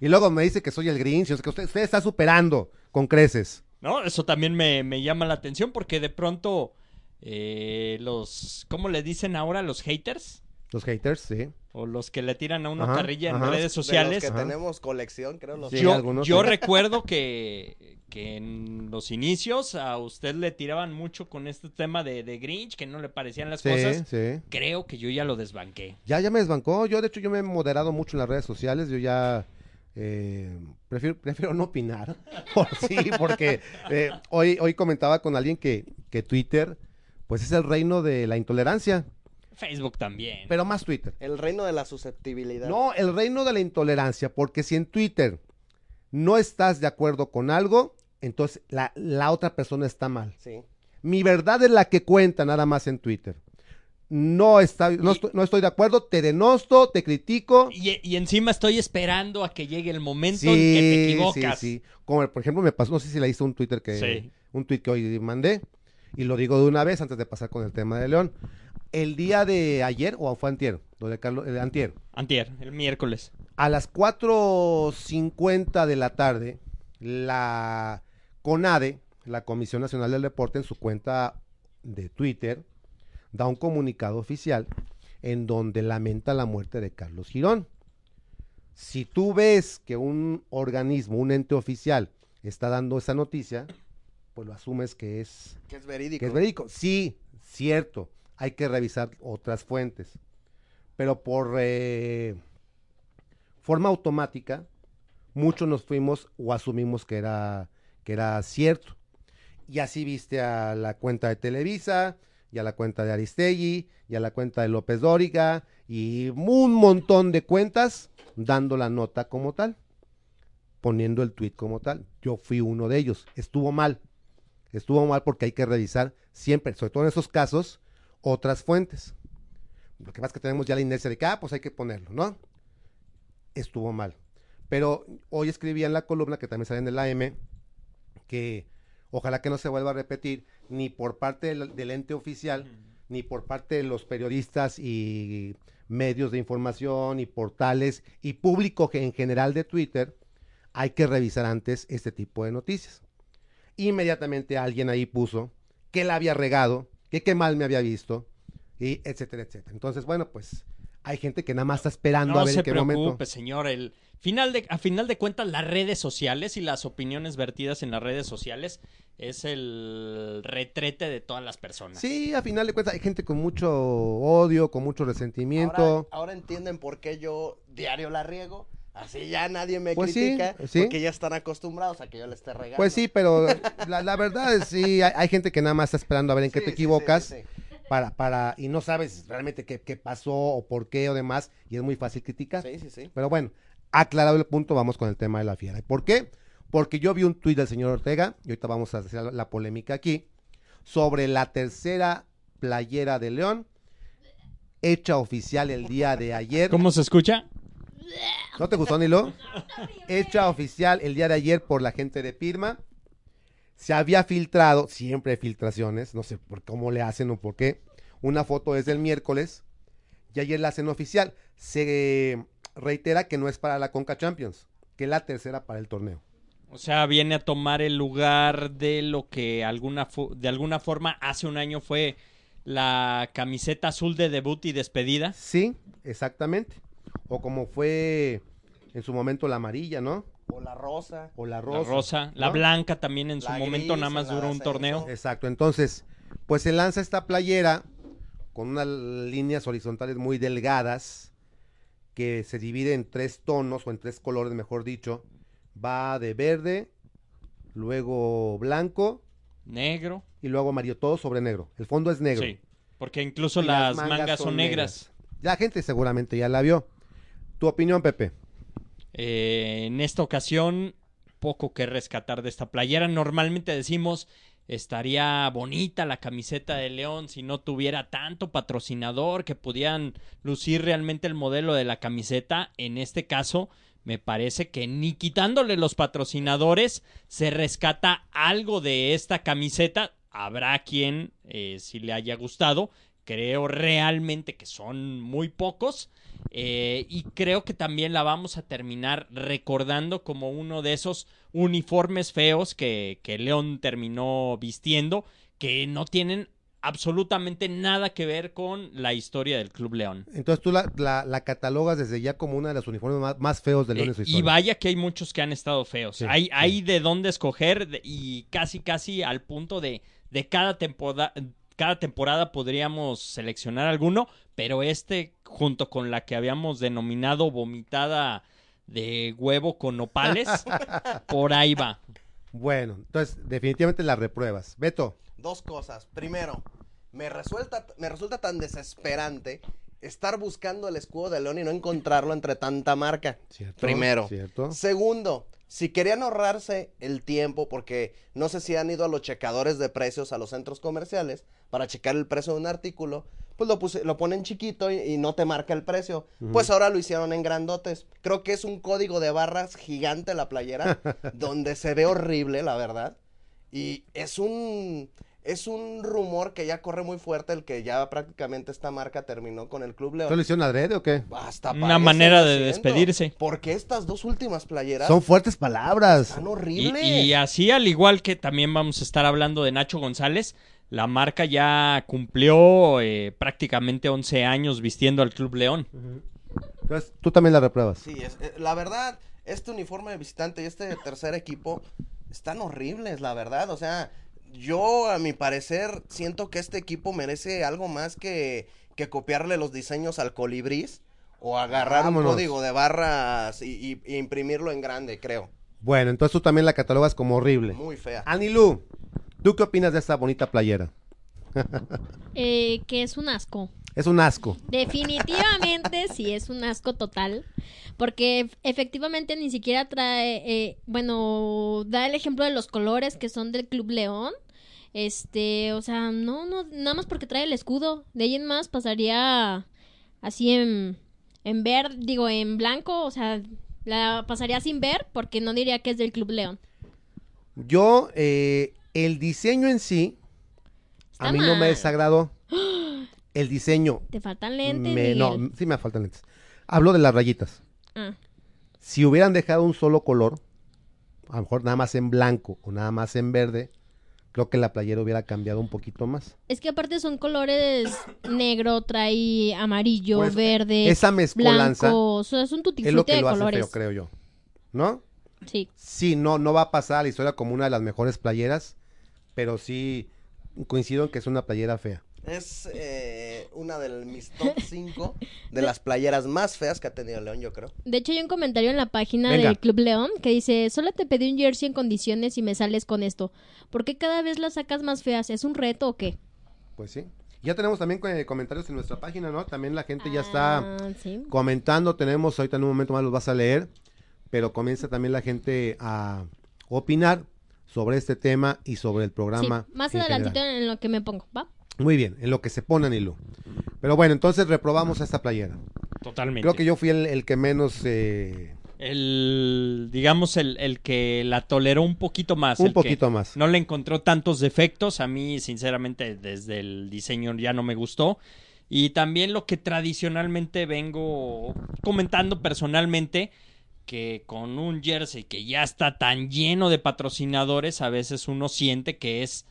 Y luego me dice que soy el Grinch, o sea, que usted, usted está superando con creces. ¿No? Eso también me, me llama la atención porque de pronto eh, los, ¿cómo le dicen ahora? Los haters Los haters, sí. O los que le tiran a una Ajá, carrilla en ajá. redes De los sociales. que Ajá. tenemos colección, creo. Los Sí, yo algunos yo sí. recuerdo que, que en los inicios a usted le tiraban mucho con este tema de, de Grinch, que no le parecían las Sí, cosas. sí. Creo que yo ya lo desbanqué. Ya, ya me desbancó. Yo, de hecho, yo me he moderado mucho en las redes sociales. Yo ya eh, prefiero, prefiero no opinar. Por, sí, porque eh, hoy, hoy comentaba con alguien que, que Twitter, pues es el reino de la intolerancia. Facebook también. Pero más Twitter. El reino de la susceptibilidad. No, el reino de la intolerancia, porque si en Twitter no estás de acuerdo con algo, entonces la, la otra persona está mal. Sí. Mi verdad es la que cuenta nada más en Twitter. No, está, no, Y- estoy, no estoy de acuerdo, te denosto, te critico. Y, y encima estoy esperando a que llegue el momento Sí, en que te sí, equivocas. sí. Como por ejemplo me pasó, no sé si leíste un Twitter que Sí. un tweet que hoy mandé y lo digo de una vez antes de pasar con el tema de León. El día de ayer o fue antier, lo de Carlos, eh, antier, Antier, el miércoles. a las 4.50 de la tarde, la CONADE, la Comisión Nacional del Deporte, en su cuenta de Twitter, da un comunicado oficial en donde lamenta la muerte de Carlos Girón. Si tú ves que un organismo, un ente oficial, está dando esa noticia, pues lo asumes que es Que es verídico. que es verídico. Sí, cierto. Hay que revisar otras fuentes. Pero por eh, forma automática, muchos nos fuimos o asumimos que era, que era cierto. Y así viste a la cuenta de Televisa, y a la cuenta de Aristegui, y a la cuenta de López Dóriga, y un montón de cuentas dando la nota como tal, poniendo el tweet como tal. Yo fui uno de ellos. Estuvo mal estuvo mal porque hay que revisar siempre, sobre todo en esos casos, otras fuentes. Lo que pasa es que tenemos ya la inercia de que, ah, pues hay que ponerlo, ¿no? Estuvo mal. Pero hoy escribía en la columna, que también sale en el AM, que ojalá que no se vuelva a repetir ni por parte del, del ente oficial, ni por parte de los periodistas y medios de información y portales y público que en general de Twitter, hay que revisar antes este tipo de noticias. Inmediatamente alguien ahí puso que la había regado, que qué mal me había visto, y etcétera, etcétera. Entonces, bueno, pues hay gente que nada más está esperando a No ver se en qué preocupe, momento. señor. El final de, a final de cuentas, las redes sociales y las opiniones vertidas en las redes sociales es el retrete de todas las personas. Sí, a final de cuentas hay gente con mucho odio, con mucho resentimiento. Ahora, ahora entienden por qué yo diario la riego. Así ya nadie me Pues critica sí. porque ya están acostumbrados a que yo le esté regando. Pues sí, pero la, la verdad es sí, hay, hay gente que nada más está esperando a ver en qué Sí, te equivocas sí, sí. para para y no sabes realmente qué, qué pasó o por qué o demás y es muy fácil criticar. Sí, sí, sí. Pero bueno, aclarado el punto, vamos con el tema de la fiera. ¿Y por qué? Porque yo vi un tuit del señor Ortega, y ahorita vamos a hacer la, la polémica aquí, sobre la tercera playera de León, hecha oficial el día de ayer. ¿Cómo se escucha? ¿No te gustó, Nilo? Hecha oficial el día de ayer por la gente de Pirma. Se había filtrado, siempre hay filtraciones, no sé por cómo le hacen o por qué. Una foto es del miércoles y ayer la hacen oficial. Se reitera que no es para la Conca Champions, que es la tercera para el torneo. O sea, viene a tomar el lugar de lo que alguna de alguna forma hace un año fue la camiseta azul de debut y despedida. Sí, exactamente. O como fue en su momento la amarilla, ¿no? O la rosa. O la La rosa. la blanca también en su momento nada más duró un torneo. Exacto, entonces, pues se lanza esta playera con unas líneas horizontales muy delgadas que se divide en tres tonos o en tres colores, mejor dicho. Va de verde, luego blanco Negro. y luego amarillo, todo sobre negro. El fondo es negro. Sí. Porque incluso las, mangas, son negras. La gente seguramente ya la vio. Tu opinión, Pepe. Eh, en esta ocasión, poco que rescatar de esta playera. Normalmente decimos, estaría bonita la camiseta de León si no tuviera tanto patrocinador que pudieran lucir realmente el modelo de la camiseta. En este caso, me parece que ni quitándole los patrocinadores se rescata algo de esta camiseta. Habrá quien, eh, si le haya gustado, creo realmente que son muy pocos. Eh, y creo que también la vamos a terminar recordando como uno de esos uniformes feos que, que León terminó vistiendo, que no tienen absolutamente nada que ver con la historia del Club León. Entonces tú la, la- la catalogas desde ya como una de los uniformes más, más feos de León en su Eh, y historia. vaya que hay muchos que han estado feos. Sí, hay, sí. hay de dónde escoger y casi casi al punto de, de cada temporada cada temporada podríamos seleccionar alguno, pero este junto con la que habíamos denominado vomitada de huevo con nopales, por ahí va. Bueno, entonces definitivamente la repruebas. Beto. Dos cosas. Primero, me resulta, me resulta tan desesperante estar buscando el escudo de León y no encontrarlo entre tanta marca. Cierto, Primero. Cierto. Segundo, si querían ahorrarse el tiempo, porque no sé si han ido a los checadores de precios a los centros comerciales para checar el precio de un artículo, pues lo, puse- lo ponen chiquito y, y no te marca el precio. Pues ahora lo hicieron en grandotes. Creo que es un código de barras gigante la playera, donde se ve horrible, la verdad. Y es un es un rumor que ya corre muy fuerte el que ya prácticamente esta marca terminó con el Club León. ¿Esto lo hicieron adrede o qué? Hasta Una manera de despedirse. Porque estas dos últimas playeras Son fuertes palabras. están Y, horribles. y así, al igual que también vamos a estar hablando de Nacho González, la marca ya cumplió eh, prácticamente 11 años vistiendo al Club León. Entonces tú también la repruebas. Sí, es, eh, la verdad, este uniforme de visitante y este tercer equipo están horribles, la verdad. O sea, yo a mi parecer siento que este equipo merece algo más que, que copiarle los diseños al colibrís o agarrar Vámonos. un código de barras y, y- y imprimirlo en grande, creo. Bueno, entonces tú también la catalogas como horrible. Muy fea. Anilú, ¿tú qué opinas de esta bonita playera? Eh, que es un asco. Es un asco. Definitivamente sí es un asco total, porque ef- efectivamente ni siquiera trae, eh, bueno, da el ejemplo de los colores que son del Club León. Este, o sea, no, no, nada más porque trae el escudo. De ahí en más pasaría así en, en verde, digo, en blanco, o sea, la pasaría sin ver porque no diría que es del Club León. Yo, eh, el diseño en sí, a mí no me desagradó. El diseño, Te faltan lentes, me- no, sí me faltan lentes. Hablo de las rayitas. Ah, Si hubieran dejado un solo color, a lo mejor nada más en blanco o nada más en verde, creo que la playera hubiera cambiado un poquito más. Es que aparte son colores negro, trae amarillo, Pues, verde, Esa mezcolanza blanco. O sea, es un es lo que de lo hace colores. feo, creo yo. ¿No? Sí. Sí, no, no va a pasar a la historia como una de las mejores playeras, pero sí coincido en que es una playera fea. Es eh, una de mis top 5 de las playeras más feas que ha tenido León, yo creo. De hecho, hay un comentario en la página Venga. del Club León que dice, solo te pedí un jersey en condiciones y me sales con esto. ¿Por qué cada vez las sacas más feas? ¿Es un reto o qué? Pues sí. Ya tenemos también eh, comentarios en nuestra página, ¿no? También la gente ya está Ah, sí. comentando, tenemos, ahorita en un momento más los vas a leer, pero comienza también la gente a opinar sobre este tema y sobre el Sí, programa. más en adelantito general. en lo que me pongo, ¿va? Muy bien, en lo que se pone Nilu. Pero bueno, entonces reprobamos esta playera. Totalmente. Creo que yo fui el, el que menos... eh, El, digamos, el, el que la toleró un poquito más. un el que poquito más. No le encontró tantos defectos. A mí, sinceramente, desde el diseño ya no me gustó. Y también lo que tradicionalmente vengo comentando personalmente, que con un jersey que ya está tan lleno de patrocinadores, a veces uno siente que es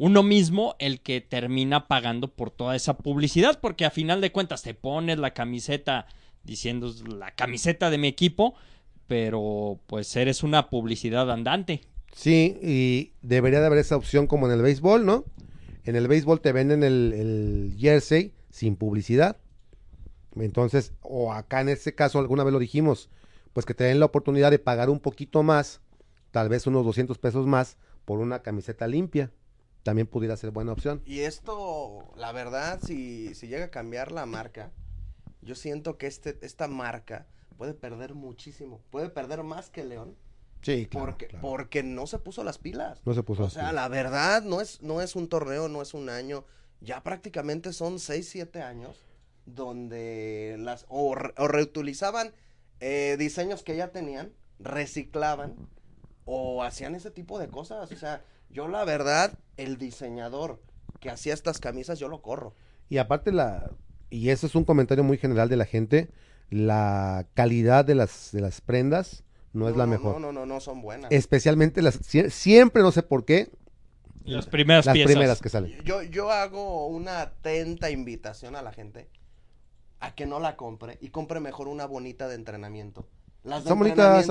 uno mismo el que termina pagando por toda esa publicidad, porque a final de cuentas te pones la camiseta diciendo "Es la camiseta de mi equipo, pero pues eres una publicidad andante. Sí, y debería de haber esa opción como en el béisbol, ¿no? En el béisbol te venden el, el jersey sin publicidad. Entonces, o acá en este caso, alguna vez lo dijimos, pues que te den la oportunidad de pagar un poquito más, tal vez unos 200 pesos más, por una camiseta limpia. También pudiera ser buena opción. Y esto, la verdad, si, si llega a cambiar la marca, yo siento que este, esta marca puede perder muchísimo. Puede perder más que León. Sí, claro. porque, claro. porque no se puso las pilas. No se puso O las sea, pilas. la verdad, no es, no es un torneo, no es un año. Ya prácticamente son 6, 7 años donde las o, re- o reutilizaban eh, diseños que ya tenían, reciclaban o hacían ese tipo de cosas. O sea, yo la verdad, el diseñador que hacía estas camisas, yo lo corro. Y aparte la y eso es un comentario muy general de la gente, la calidad de las de las prendas no, es la mejor. No, no, no, no son buenas. Especialmente las sie- siempre no sé por qué Las primeras las piezas. primeras que salen. Yo, yo hago una atenta invitación a la gente a que no la compre y compre mejor una bonita de entrenamiento. Las de Son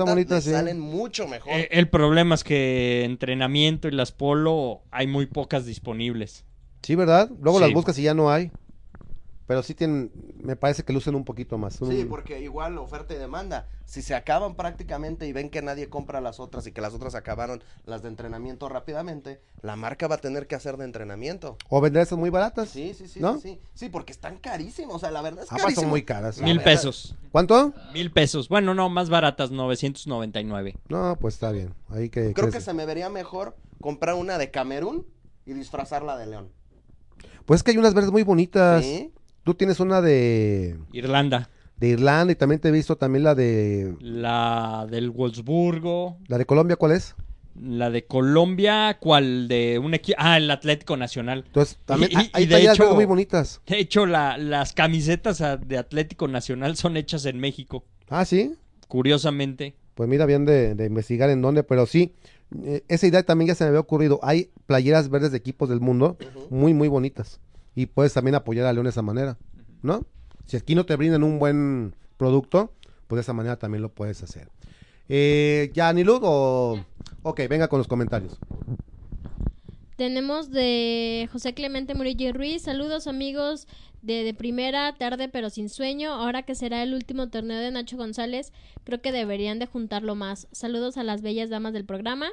bonitas, sí. salen mucho mejor. Eh, el problema es que entrenamiento y las polo hay muy pocas disponibles. Sí, ¿verdad? Luego Sí. las buscas y ya no hay. Pero sí tienen, me parece que lucen un poquito más. Sí, Un- porque igual oferta y demanda. Si se acaban prácticamente y ven que nadie compra las otras y que las otras acabaron las de entrenamiento rápidamente, la marca va a tener que hacer de entrenamiento. O vender esas muy baratas. Sí, sí, sí, ¿No? sí, sí. Sí, porque están carísimos. O sea, la verdad es Aparte carísimo. son muy caras. La Mil verdad- pesos. ¿Cuánto? Mil pesos. Bueno, no, más baratas, 999. No, pues está bien. Ahí que Creo que se me vería mejor comprar una de Camerún y disfrazarla de león. Pues es que hay unas verdes muy bonitas. ¿Sí? Tú tienes una de, Irlanda. de Irlanda y también te he visto también la de La del Wolfsburgo. la de Colombia, ¿cuál es? La de Colombia, ¿cuál? De un equipo. Ah, el Atlético Nacional. Entonces, también Y- hay- y de hecho- muy bonitas. De hecho, la- las camisetas ah, de Atlético Nacional son hechas en México. Ah, sí. Curiosamente. Pues mira, bien de, de investigar en dónde, pero sí, eh, esa idea también ya se me había ocurrido. Hay playeras verdes de equipos del mundo muy, muy bonitas. Y puedes también apoyar a León de esa manera, ¿no? Si aquí no te brindan un buen producto, pues de esa manera también lo puedes hacer. Eh, ¿Ya, Nilud? O... Ok, venga con los comentarios. Tenemos de José Clemente Murillo Ruiz. Saludos amigos de, de primera, tarde pero sin sueño. Ahora que será el último torneo de Nacho González, creo que deberían de juntarlo más. Saludos a las bellas damas del programa.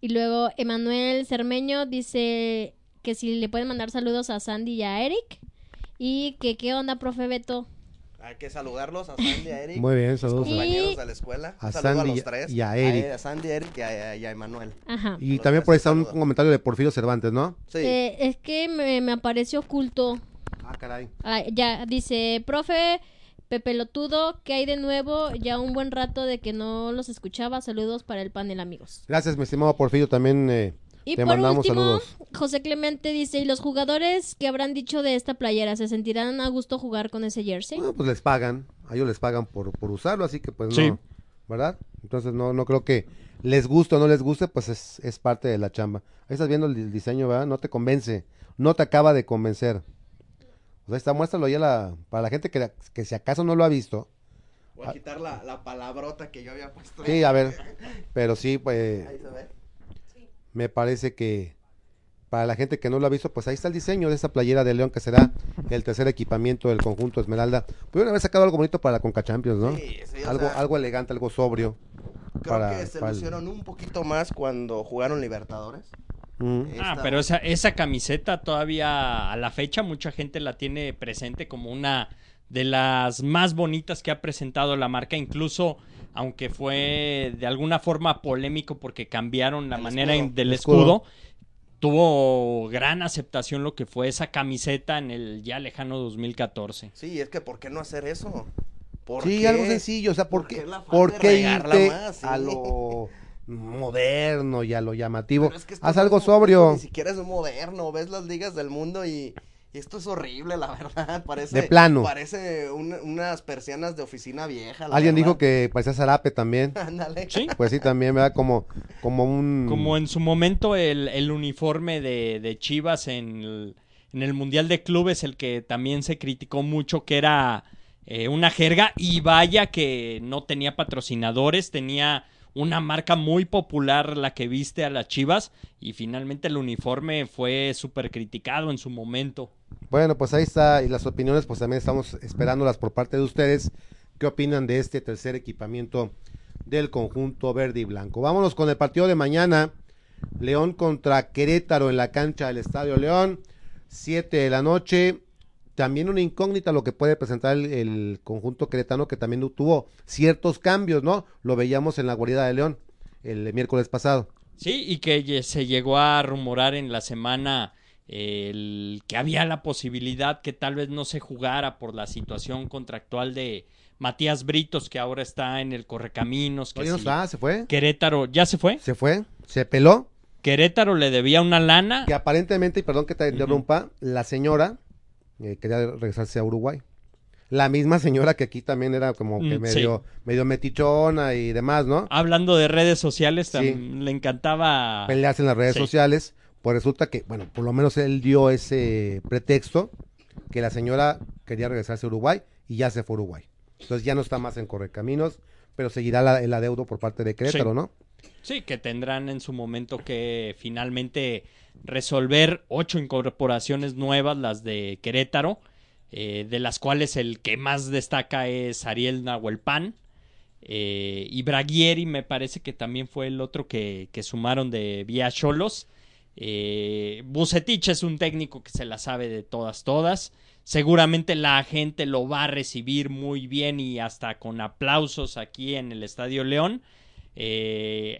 Y luego Emanuel Cermeño dice que si le pueden mandar saludos a Sandy y a Eric. Y que qué onda, profe Beto. Hay que saludarlos a Sandy, a Eric. Muy bien, saludos. compañeros Y- de la escuela. A Un saludo Sandy a los tres. y a Eric. A, Sandy, Eric y a, y a Emanuel. Ajá. Y Los también por ahí está un comentario de Porfirio Cervantes, ¿no? Sí. Eh, es que me, me apareció oculto. Ah, caray. Ah, ya, dice, profe, Pepe Lotudo, ¿qué hay de nuevo? Ya un buen rato de que no los escuchaba. Saludos para el panel, amigos. Gracias, mi estimado Porfirio, también eh, Y te por mandamos último, saludos. José Clemente dice, ¿y los jugadores que habrán dicho de esta playera se sentirán a gusto jugar con ese jersey? Bueno, pues les pagan, a ellos les pagan por, por usarlo, así que pues no, Sí. ¿verdad? Entonces no, no creo que les guste o no les guste, pues es, es parte de la chamba. Ahí estás viendo el, di- diseño, ¿verdad? No te convence, no te acaba de convencer. O sea, está, muéstralo ya la, para la gente que, que si acaso no lo ha visto. Voy a quitar la, la palabrota que yo había puesto. Sí, a ver, pero sí, pues Ahí se ve. Me parece que para la gente que no lo ha visto, pues ahí está el diseño de esta playera de León que será el tercer equipamiento del conjunto Esmeralda. Pudieron haber sacado algo bonito para la Conca Champions, ¿no? Sí, sí, algo, sea- algo elegante, algo sobrio. Creo para- que se para el- lucieron un poquito más cuando jugaron Libertadores. Mm. Ah, pero esa, esa camiseta todavía a la fecha mucha gente la tiene presente como una de las más bonitas que ha presentado la marca, incluso aunque fue de alguna forma polémico porque cambiaron la El manera escudo. del El escudo. escudo, tuvo gran aceptación lo que fue esa camiseta en el ya lejano 2014. Sí, es que ¿por qué no hacer eso? ¿Por Sí, qué? algo sencillo, o sea, ¿por, ¿Por qué, por irte más? Sí. a lo moderno y a lo llamativo? Es que Haz algo sobrio. Ni siquiera es moderno. Ves las ligas del mundo y esto es horrible, la verdad. Parece, De plano. Parece un- unas persianas de oficina vieja. la Alguien dijo que parecía Zarape también. Ándale. Sí. Pues sí, también, ¿verdad? Como, como un... Como en su momento el, el uniforme de, de Chivas en el, en el Mundial de Clubes, el que también se criticó mucho, que era eh, una jerga, y vaya que no tenía patrocinadores, tenía una marca muy popular la que viste a las Chivas, y finalmente el uniforme fue súper criticado en su momento. Bueno, pues ahí está, y las opiniones, pues también estamos esperándolas por parte de ustedes. ¿Qué opinan de este tercer equipamiento del conjunto verde y blanco? Vámonos con el partido de mañana. León contra Querétaro en la cancha del Estadio León. 7 de la noche. También una incógnita lo que puede presentar el, el conjunto queretano que también tuvo ciertos cambios, ¿no? Lo veíamos en la guarida de León el miércoles pasado. Sí, y que se llegó a rumorar en la semana el, que había la posibilidad que tal vez no se jugara por la situación contractual de Matías Britos, que ahora está en el Correcaminos. Que no está, se fue. Querétaro, ¿ya se fue? Se fue, se peló. Querétaro le debía una lana. que aparentemente, y perdón que te interrumpa, la señora eh, quería regresarse a Uruguay. La misma señora que aquí también era como que Mm, medio, medio metichona y demás, ¿no? Hablando de redes sociales, Sí. le encantaba. Pelearse en las redes Sí. sociales. Pues resulta que, bueno, por lo menos él dio ese pretexto que la señora quería regresarse a Uruguay y ya se fue a Uruguay. Entonces ya no está más en Correcaminos, pero seguirá la- el adeudo por parte de Querétaro, Sí. ¿no? Sí, que tendrán en su momento que finalmente resolver ocho incorporaciones nuevas, las de Querétaro, eh, de las cuales el que más destaca es Ariel Nahuelpan. Eh, y Braguieri me parece que también fue el otro que, que sumaron de Vía Cholos. Eh, es un técnico que se la sabe de todas, todas. Seguramente la gente lo va a recibir muy bien y hasta con aplausos aquí en el Estadio León. Eh,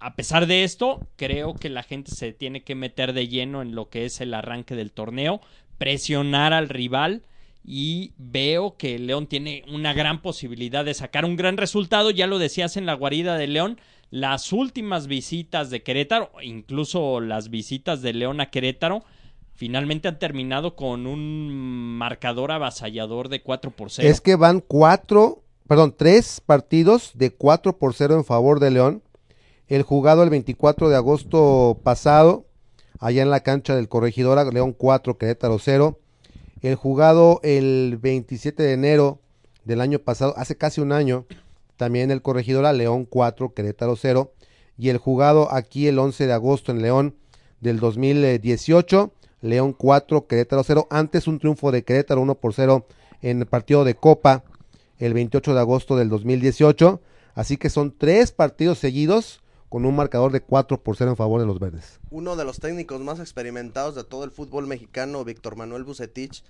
a- pesar de esto, creo que la gente se tiene que meter de lleno en lo que es el arranque del torneo, presionar al rival y veo que León tiene una gran posibilidad de sacar un gran resultado. Ya lo decías en la guarida de León, las últimas visitas de Querétaro, incluso las visitas de León a Querétaro, finalmente han terminado con un marcador avasallador de 4 por 0. Es que van cuatro, perdón, tres partidos de 4 por 0 en favor de León. El jugado el 24 de agosto pasado, allá en la cancha del Corregidora, León 4, Querétaro 0. El jugado el 27 de enero del año pasado, hace casi un año, también el Corregidora, León 4, Querétaro 0. Y el jugado aquí el 11 de agosto en León del 2018, León 4, Querétaro 0. Antes un triunfo de Querétaro 1 por 0 en el partido de Copa el 28 de agosto del 2018. Así que son tres partidos seguidos con un marcador de 4 por 0 en favor de los verdes. Uno de los técnicos más experimentados de todo el fútbol mexicano, Víctor Manuel Bucetich,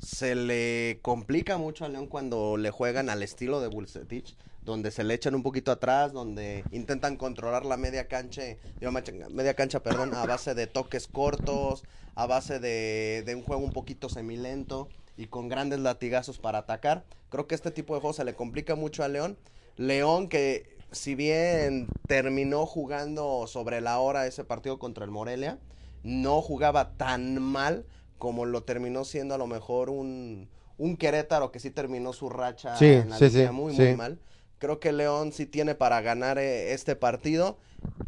se le complica mucho a León cuando le juegan al estilo de Bucetich, donde se le echan un poquito atrás, donde intentan controlar la media cancha, media cancha, perdón, a base de toques cortos, a base de un juego un poquito semilento. y con grandes latigazos para atacar. Creo que este tipo de juego se le complica mucho a León. León que si bien terminó jugando sobre la hora ese partido contra el Morelia, no jugaba tan mal como lo terminó siendo a lo mejor un, un Querétaro que sí terminó su racha Sí, en la sí, sí, muy, muy mal. Creo que León sí tiene para ganar eh, este partido,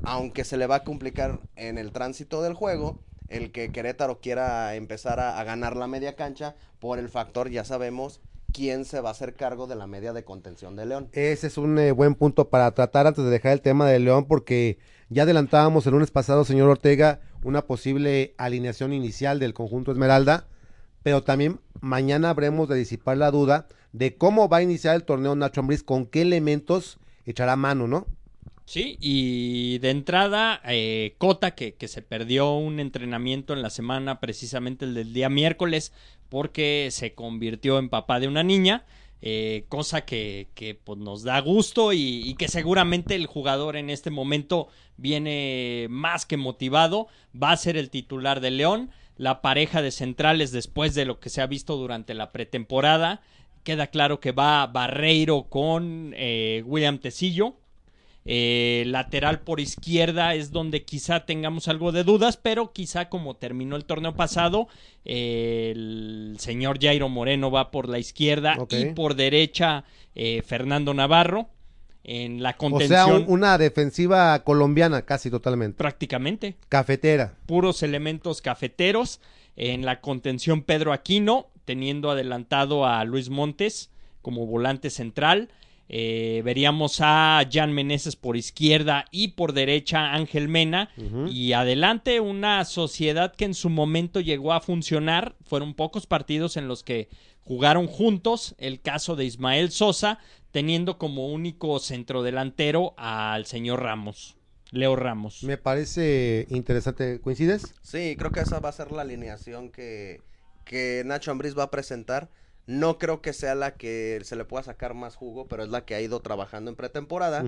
aunque se le va a complicar en el tránsito del juego el que Querétaro quiera empezar a, a ganar la media cancha por el factor, ya sabemos, quién se va a hacer cargo de la media de contención de León. Ese es un eh, buen punto para tratar antes de dejar el tema de León, porque ya adelantábamos el lunes pasado, señor Ortega, una posible alineación inicial del conjunto Esmeralda, pero también mañana habremos de disipar la duda de cómo va a iniciar el torneo Nacho Ambriz, con qué elementos echará mano, ¿no? Sí, y de entrada, eh, Cota, que, que se perdió un entrenamiento en la semana, precisamente el del día miércoles, porque se convirtió en papá de una niña, eh, cosa que, que, pues, nos da gusto y, que seguramente el jugador en este momento viene más que motivado, va a ser el titular de León, la pareja de centrales después de lo que se ha visto durante la pretemporada, queda claro que va Barreiro con eh, William Tecillo, eh, lateral por izquierda es donde quizá tengamos algo de dudas, pero quizá como terminó el torneo pasado, eh, el señor Jairo Moreno va por la izquierda y por derecha eh, Fernando Navarro. En la O contención sea, un- una defensiva colombiana casi totalmente, prácticamente cafetera. puros elementos cafeteros. En la contención Pedro Aquino, teniendo adelantado a Luis Montes como volante central. Eh, veríamos a Jan Meneses por izquierda y por derecha Ángel Mena. Y adelante una sociedad que en su momento llegó a funcionar. Fueron pocos partidos en los que jugaron juntos. El caso de Ismael Sosa, teniendo como único centrodelantero al señor Ramos, Leo Ramos. Me parece interesante. ¿Coincides? Sí, creo que esa va a ser la alineación que, que Nacho Ambriz va a presentar. No creo que sea la que se le pueda sacar más jugo, pero es la que ha ido trabajando en pretemporada.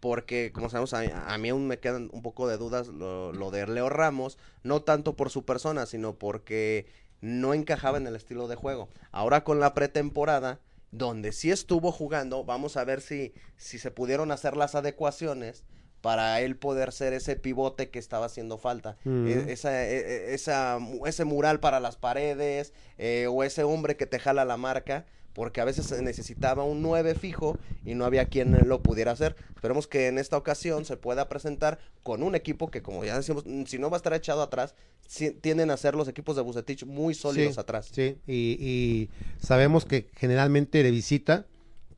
Porque, como sabemos, a, a mí aún me quedan un poco de dudas lo, lo de Leo Ramos, no tanto por su persona, sino porque no encajaba en el estilo de juego. Ahora con la pretemporada, donde sí estuvo jugando, vamos a ver si, si se pudieron hacer las adecuaciones para él poder ser ese pivote que estaba haciendo falta. E- esa, e- e- esa, ese mural para las paredes eh, o ese hombre que te jala la marca, porque a veces se necesitaba un 9 fijo y no había quien lo pudiera hacer. Esperemos que en esta ocasión se pueda presentar con un equipo que, como ya decimos, mm, si no va a estar echado atrás, si- tienden a ser los equipos de Bucetich muy sólidos Sí, atrás. Sí, y, y sabemos que generalmente de visita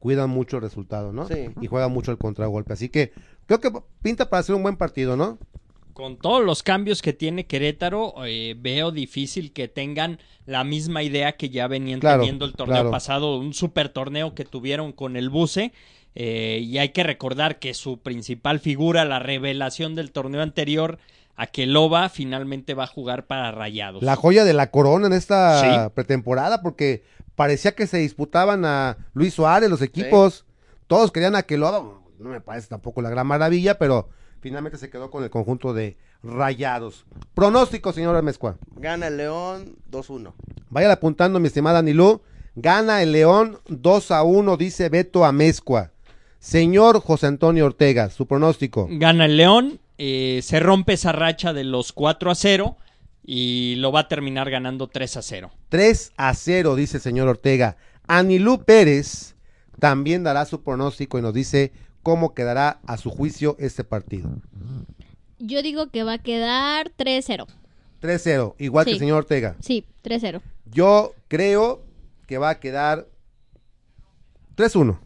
cuidan mucho el resultado, ¿no? Sí. Y juegan mucho el contragolpe. Así que creo que pinta para hacer un buen partido, ¿no? con todos los cambios que tiene Querétaro, eh, veo difícil que tengan la misma idea que ya venían Claro, teniendo el torneo claro. pasado, un super torneo que tuvieron con el Buce. eh, y hay que recordar que su principal figura, la revelación del torneo anterior, Aqueloba, finalmente va a jugar para Rayados. La joya de la corona en esta Sí. pretemporada, porque parecía que se disputaban a Luis Suárez, los equipos. Todos querían a que lo no me parece tampoco la gran maravilla, pero finalmente se quedó con el conjunto de rayados. Pronóstico, señor Mezcua. Gana el León 2-1. Vaya apuntando, mi estimada Anilú. Gana el León 2 a 1, dice Beto Amezcua. Señor José Antonio Ortega, su pronóstico. Gana el León, eh, se rompe esa racha de los 4 a 0 y lo va a terminar ganando 3 a 0. 3 a 0, dice el señor Ortega. Anilú Pérez también dará su pronóstico y nos dice cómo quedará a su juicio este partido. Yo digo que va a quedar 3-0. 3-0, igual que el señor Ortega. Sí, 3-0. Yo creo que va a quedar 3-1.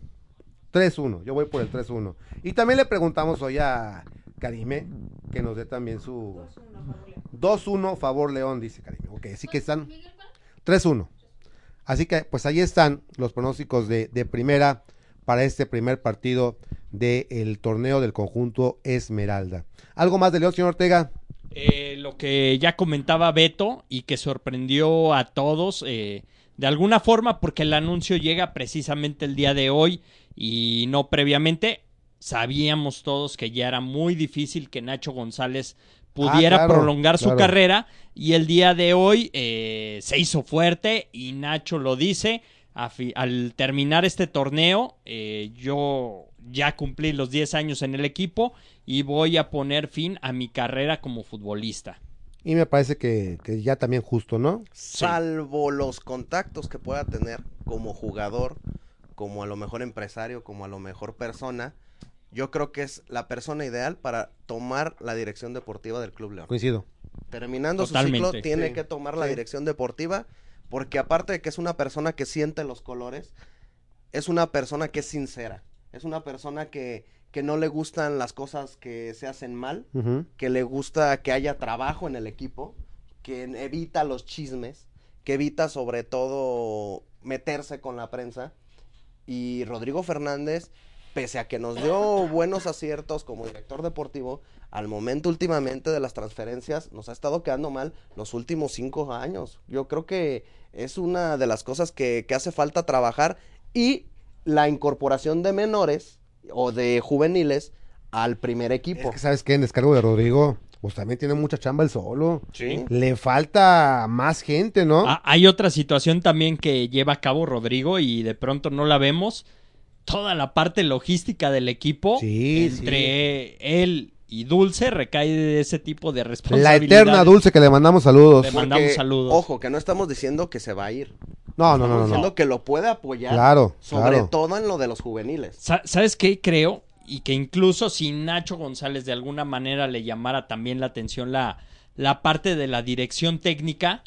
3-1. Yo voy por el 3-1. Y también le preguntamos hoy a Karime que nos dé también su 2-1 favor León, dice Karime. Ok, así que están 3-1. Así que pues ahí están los pronósticos de, de primera para este primer partido del torneo del conjunto Esmeralda. ¿Algo más de León, señor Ortega? Eh, lo que ya comentaba Beto y que sorprendió a todos eh, de alguna forma porque el anuncio llega precisamente el día de hoy y no previamente. Sabíamos todos que ya era muy difícil que Nacho González pudiera Ah, claro, prolongar su claro. carrera y el día de hoy eh, se hizo fuerte y Nacho lo dice. Al terminar este torneo, eh, yo ya cumplí los 10 años en el equipo y voy a poner fin a mi carrera como futbolista. Y me parece que, que ya también justo, ¿no? Salvo los contactos que pueda tener como jugador, como a lo mejor empresario, como a lo mejor persona, yo creo que es la persona ideal para tomar la dirección deportiva del Club León. Coincido. Terminando su ciclo, tiene Sí, que tomar la sí. dirección deportiva, porque aparte de que es una persona que siente los colores, es una persona que es sincera, es una persona que, que no le gustan las cosas que se hacen mal, que le gusta que haya trabajo en el equipo, que evita los chismes, que evita sobre todo meterse con la prensa. Y Rodrigo Fernández, pese a que nos dio buenos aciertos como director deportivo, al momento últimamente de las transferencias nos ha estado quedando mal los últimos cinco años. Yo creo que es una de las cosas que, que hace falta trabajar y la incorporación de menores o de juveniles al primer equipo. Es que, ¿sabes qué? En descargo de Rodrigo, pues también tiene mucha chamba el solo. Sí. Le falta más gente, ¿no? Ah, hay otra situación también que lleva a cabo Rodrigo y de pronto no la vemos. Toda la parte logística del equipo Sí, entre él y Dulce recae de ese tipo de la responsabilidades. eterna Dulce que le mandamos saludos. Le mandamos Porque, saludos. Ojo, que no estamos diciendo que se va a ir. No, no, no, Estamos no. no. diciendo que lo puede apoyar. Claro, Sobre claro. todo en lo de los juveniles. Sa- ¿Sabes qué creo? Y que incluso si Nacho González de alguna manera le llamara también la atención la, la parte de la dirección técnica,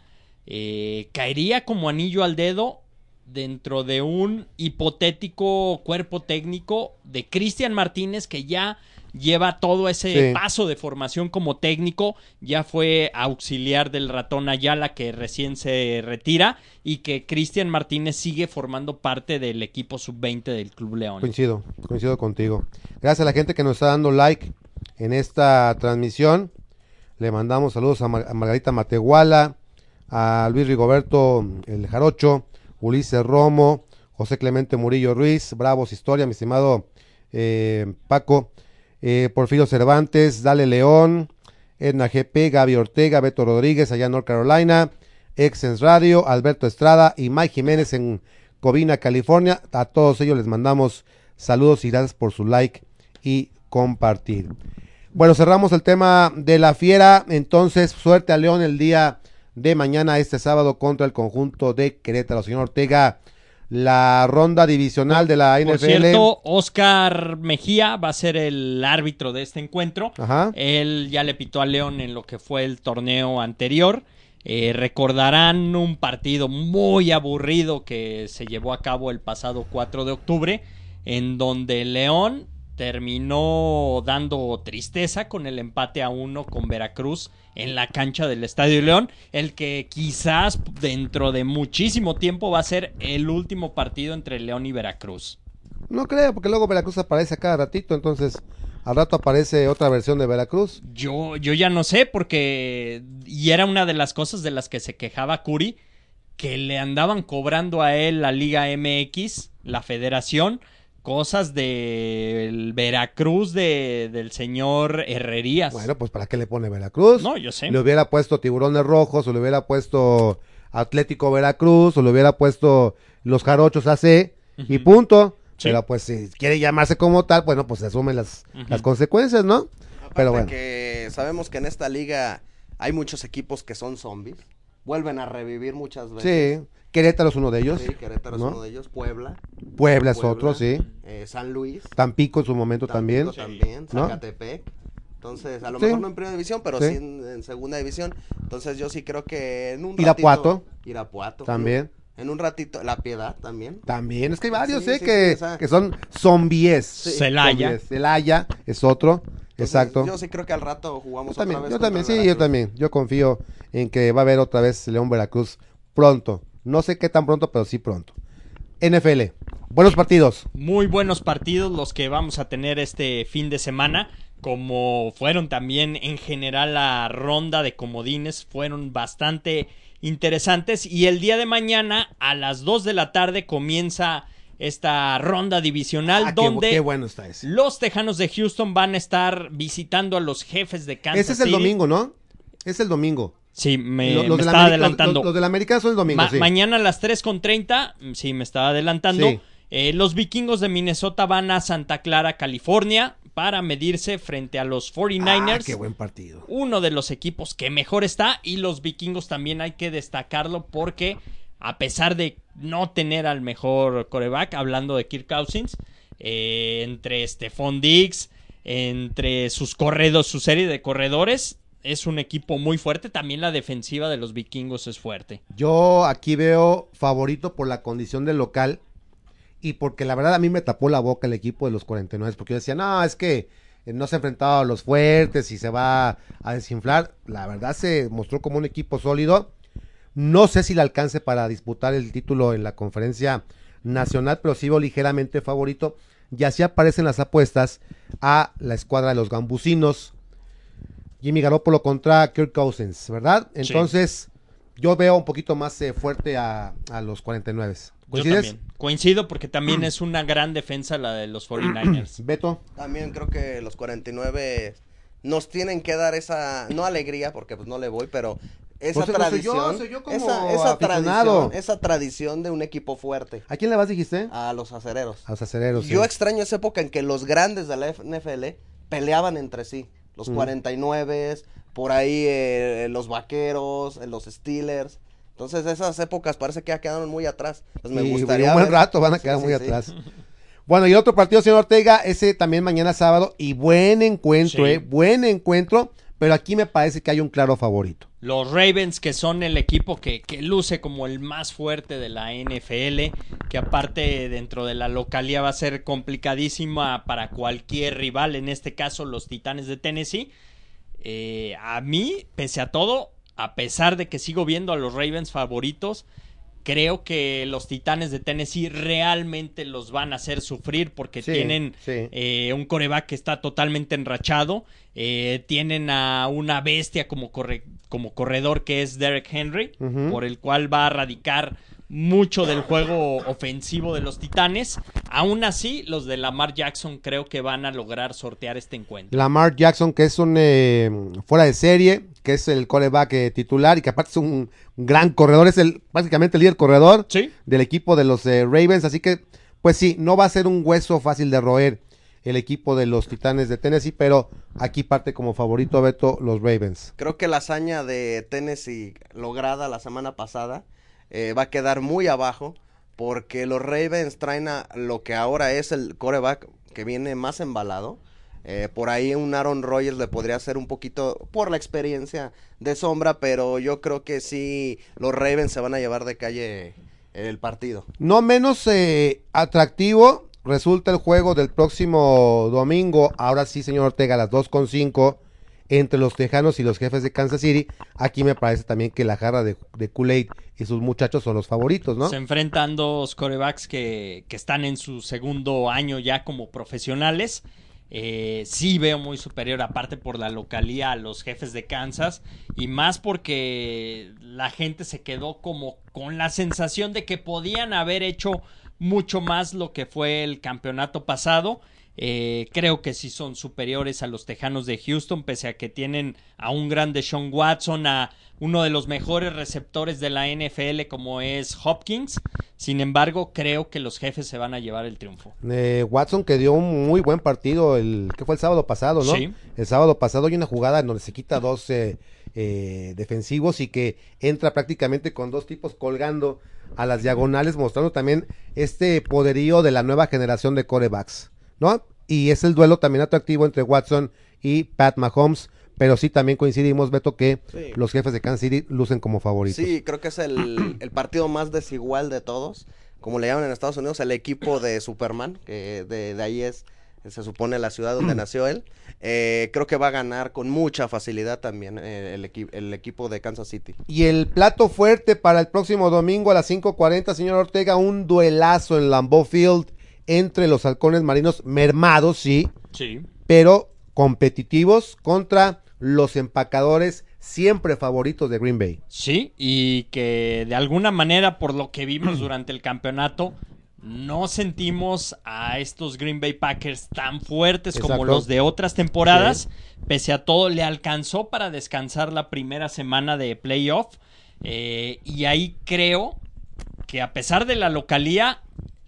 eh, caería como anillo al dedo dentro de un hipotético cuerpo técnico de Cristian Martínez que ya lleva todo ese Sí. paso de formación como técnico, ya fue auxiliar del ratón Ayala que recién se retira y que Cristian Martínez sigue formando parte del equipo sub-20 del Club León. Coincido, coincido contigo. Gracias a la gente que nos está dando like en esta transmisión. Le mandamos saludos a, Mar- a Margarita Matehuala, a Luis Rigoberto El Jarocho, Ulises Romo, José Clemente Murillo Ruiz, Bravos Historia, mi estimado eh, Paco, eh, Porfirio Cervantes, Dale León, Edna GP, Gaby Ortega, Beto Rodríguez, allá en North Carolina, Exens Radio, Alberto Estrada y Mike Jiménez en Covina, California. A todos ellos les mandamos saludos y gracias por su like y compartir. Bueno, cerramos el tema de la fiera. Entonces, suerte a León el día de mañana, este sábado, contra el conjunto de Querétaro. Señor Ortega, la ronda divisional de la Por NFL. cierto, Oscar Mejía va a ser el árbitro de este encuentro. Ajá. Él ya le pitó a León en lo que fue el torneo anterior. Eh, recordarán un partido muy aburrido que se llevó a cabo el pasado 4 de octubre, en donde León terminó dando tristeza con el empate a uno con Veracruz en la cancha del Estadio León, el que quizás dentro de muchísimo tiempo va a ser el último partido entre León y Veracruz. No creo, porque luego Veracruz aparece a cada ratito, entonces al rato aparece otra versión de Veracruz. Yo, yo ya no sé, porque. Y era una de las cosas de las que se quejaba Curi, que le andaban cobrando a él la Liga MX, la federación, cosas del Veracruz de, del señor Herrerías. Bueno, pues ¿para qué le pone Veracruz? no, yo sé. Le hubiera puesto Tiburones Rojos, o le hubiera puesto Atlético Veracruz, o le hubiera puesto Los Jarochos AC, y punto. Sí. Pero pues si quiere llamarse como tal, bueno, pues se asumen las, las consecuencias, ¿no? Aparte Pero bueno. que sabemos que en esta liga hay muchos equipos que son zombies. Vuelven a revivir muchas veces. Sí, Querétaro es uno de ellos. Sí, Querétaro ¿no? es uno de ellos. Puebla. Puebla es Puebla, otro, sí. eh, San Luis. Tampico en su momento Tampico también. también. ¿no? Zacatepec. Entonces, a lo Sí. mejor no en primera división, pero Sí. sí, en, en segunda división. Entonces, yo sí creo que en un Irapuato. ratito- Irapuato. También. En un ratito, La Piedad también. También, es que hay varios, Sí, ¿eh? sí, que, que son zombies. Celaya. Zombies. Celaya es otro, Entonces, exacto. Yo sí creo que al rato jugamos Yo también, otra vez. yo también, sí, yo Veracruz. también. Yo confío en que va a haber otra vez León Veracruz pronto. No sé qué tan pronto, pero sí pronto. NFL, buenos partidos. Muy buenos partidos los que vamos a tener este fin de semana, como fueron también en general la ronda de comodines, fueron bastante interesantes y el día de mañana a las 2 de la tarde comienza esta ronda divisional Ah, qué, donde qué bueno está ese. los Tejanos de Houston van a estar visitando a los jefes de Kansas Ese es el City. domingo, ¿no? Es el domingo. Sí, me, estaba adelantando. Los, los del América son el domingo, Ma- sí. Mañana a las 3.30, mm, sí, me estaba adelantando. Sí. Eh, los vikingos de Minnesota van a Santa Clara, California, para medirse frente a los 49ers. Ah, qué buen partido. Uno de los equipos que mejor está. Y los vikingos también hay que destacarlo porque, a pesar de no tener al mejor coreback, hablando de Kirk Cousins, eh, entre Stephon Diggs, entre sus corredos, su serie de corredores. Es un equipo muy fuerte. También la defensiva de los vikingos es fuerte. Yo aquí veo favorito por la condición del local y porque la verdad a mí me tapó la boca el equipo de los 49 porque yo decía, no, es que eh, no se ha enfrentado a los fuertes y se va a desinflar. La verdad se mostró como un equipo sólido. No sé si le alcance para disputar el título en la conferencia nacional, pero sí veo ligeramente favorito. Y así aparecen las apuestas a la escuadra de los gambusinos. Jimmy Garoppolo contra Kirk Cousins, ¿verdad? Entonces, yo veo un poquito más eh, fuerte a, a los 49. Yo ¿Coincides? también. Coincido porque también es una gran defensa la de los 49ers. Beto. También creo que los 49 nos tienen que dar esa, no alegría, porque pues no le voy, pero esa Pues, no soy yo, tradición, soy yo como esa, esa tradición, esa tradición de un equipo fuerte ¿A quién le vas, dijiste? a los acereros. A los acereros. Yo sí. extraño esa época en que los grandes de la NFL peleaban entre sí. Los 49, por ahí eh, los vaqueros, eh, los Steelers. Entonces esas épocas parece que ya quedaron muy atrás. Pues me Y gustaría un buen ver- rato van a quedar sí, muy sí. atrás. Bueno, y el otro partido, señor Ortega, ese también mañana sábado, y buen encuentro, Sí. eh, buen encuentro, pero aquí me parece que hay un claro favorito. Los Ravens, que son el equipo que, luce como el más fuerte de la NFL, que aparte dentro de la localía va a ser complicadísima para cualquier rival, en este caso los Titanes de Tennessee. Eh, a mí, pese a todo, a pesar de que sigo viendo a los Ravens favoritos, creo que los Titanes de Tennessee realmente los van a hacer sufrir porque Sí, tienen sí. eh, un coreback que está totalmente enrachado. eh, tienen a una bestia como, corre- como corredor que es Derek Henry, por el cual va a radicar mucho del juego ofensivo de los Titanes. Aún así, los de Lamar Jackson creo que van a lograr sortear este encuentro. Lamar Jackson, que es un eh, fuera de serie, que es el coreback eh, titular y que aparte es un gran corredor, es el prácticamente el líder corredor Sí. del equipo de los eh, Ravens, así que pues sí, no va a ser un hueso fácil de roer el equipo de los Titanes de Tennessee, pero aquí parte como favorito Beto los Ravens. Creo que la hazaña de Tennessee lograda la semana pasada eh, va a quedar muy abajo porque los Ravens traen a lo que ahora es el coreback que viene más embalado. Eh, por ahí un Aaron Rodgers le podría hacer un poquito por la experiencia de sombra, pero yo creo que sí los Ravens se van a llevar de calle el partido. No menos eh, atractivo resulta el juego del próximo domingo, ahora sí, señor Ortega, a las 2.5 entre los Tejanos y los jefes de Kansas City. Aquí me parece también que la jarra de, de Kool-Aid y sus muchachos son los favoritos, ¿no? Se enfrentan dos corebacks que, que están en su segundo año ya como profesionales. Eh, sí veo muy superior, aparte por la localía, a los jefes de Kansas. Y más porque la gente se quedó como con la sensación de que podían haber hecho mucho más lo que fue el campeonato pasado. Eh, creo que sí son superiores a los Tejanos de Houston, pese a que tienen a un grande Sean Watson, a uno de los mejores receptores de la NFL como es Hopkins. Sin embargo, creo que los jefes se van a llevar el triunfo. Eh, Watson que dio un muy buen partido el que fue el sábado pasado, ¿no? Sí. El sábado pasado hay una jugada en donde se quita dos eh, defensivos y que entra prácticamente con dos tipos colgando a las diagonales, mostrando también este poderío de la nueva generación de corebacks, ¿no? Y es el duelo también atractivo entre Watson y Pat Mahomes, pero sí también coincidimos, Beto, que Sí. los jefes de Kansas City lucen como favoritos. Sí, creo que es el, el partido más desigual de todos. Como le llaman en Estados Unidos, el equipo de Superman, que de, de ahí es, se supone, la ciudad donde nació él. Eh, creo que va a ganar con mucha facilidad también eh, el, equi- el equipo de Kansas City. Y el plato fuerte para el próximo domingo a las 5.40, señor Ortega, un duelazo en Lambeau Field entre los halcones marinos mermados, sí, Sí. pero competitivos contra los empacadores siempre favoritos de Green Bay. Sí, y que de alguna manera, por lo que vimos durante el campeonato, no sentimos a estos Green Bay Packers tan fuertes como los de otras temporadas. Pese a todo, le alcanzó para descansar la primera semana de playoff. Eh, y ahí creo que a pesar de la localía,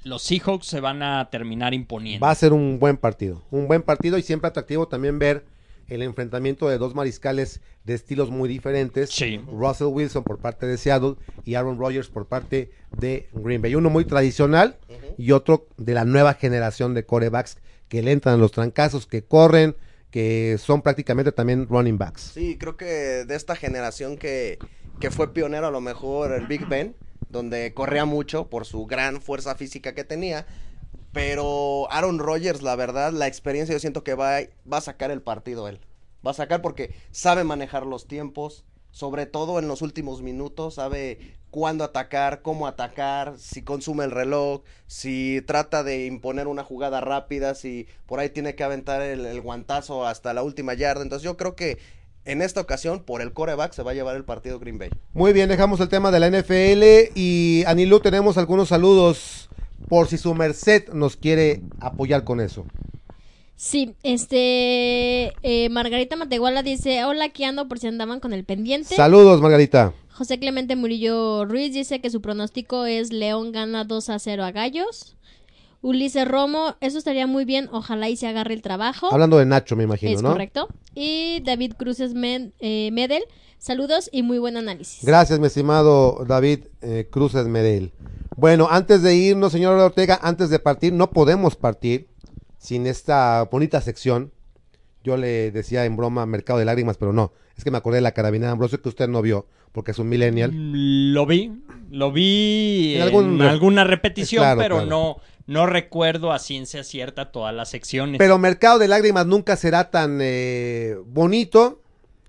los Seahawks se van a terminar imponiendo. Va a ser un buen partido. Un buen partido y siempre atractivo también ver el enfrentamiento de dos mariscales de estilos muy diferentes. Sí. Russell Wilson por parte de Seattle y Aaron Rodgers por parte de Green Bay. Uno muy tradicional y otro de la nueva generación de corebacks que le entran a los trancazos, que corren, que son prácticamente también running backs. Sí, creo que de esta generación que, que fue pionero a lo mejor el Big Ben, donde corría mucho por su gran fuerza física que tenía. Pero Aaron Rodgers, la verdad, la experiencia yo siento que va, va a sacar el partido él. Va a sacar porque sabe manejar los tiempos, sobre todo en los últimos minutos, sabe cuándo atacar, cómo atacar, si consume el reloj, si trata de imponer una jugada rápida, si por ahí tiene que aventar el, el guantazo hasta la última yarda. Entonces yo creo que en esta ocasión, por el coreback, se va a llevar el partido Green Bay. Muy bien, dejamos el tema de la NFL y Anilú tenemos algunos saludos por si su merced nos quiere apoyar con eso. Sí, este. eh, Margarita Matehuala dice: Hola, aquí ando por si andaban con el pendiente. Saludos, Margarita. José Clemente Murillo Ruiz dice que su pronóstico es León gana 2 a 0 a Gallos. Ulises Romo, eso estaría muy bien, ojalá y se agarre el trabajo. Hablando de Nacho, me imagino, es ¿no? correcto. Y David Cruces Men- eh, Medel, saludos y muy buen análisis. Gracias, mi estimado David eh, Cruces Medel. Bueno, antes de irnos, señor Ortega, antes de partir, no podemos partir sin esta bonita sección. Yo le decía en broma Mercado de Lágrimas, pero no. Es que me acordé de la carabina de Ambrosio que usted no vio, porque es un millennial. Mm, Lo vi, lo vi En en, algún re- alguna repetición, Claro, pero claro. no no recuerdo a ciencia cierta todas las secciones. Pero Mercado de Lágrimas nunca será tan eh, bonito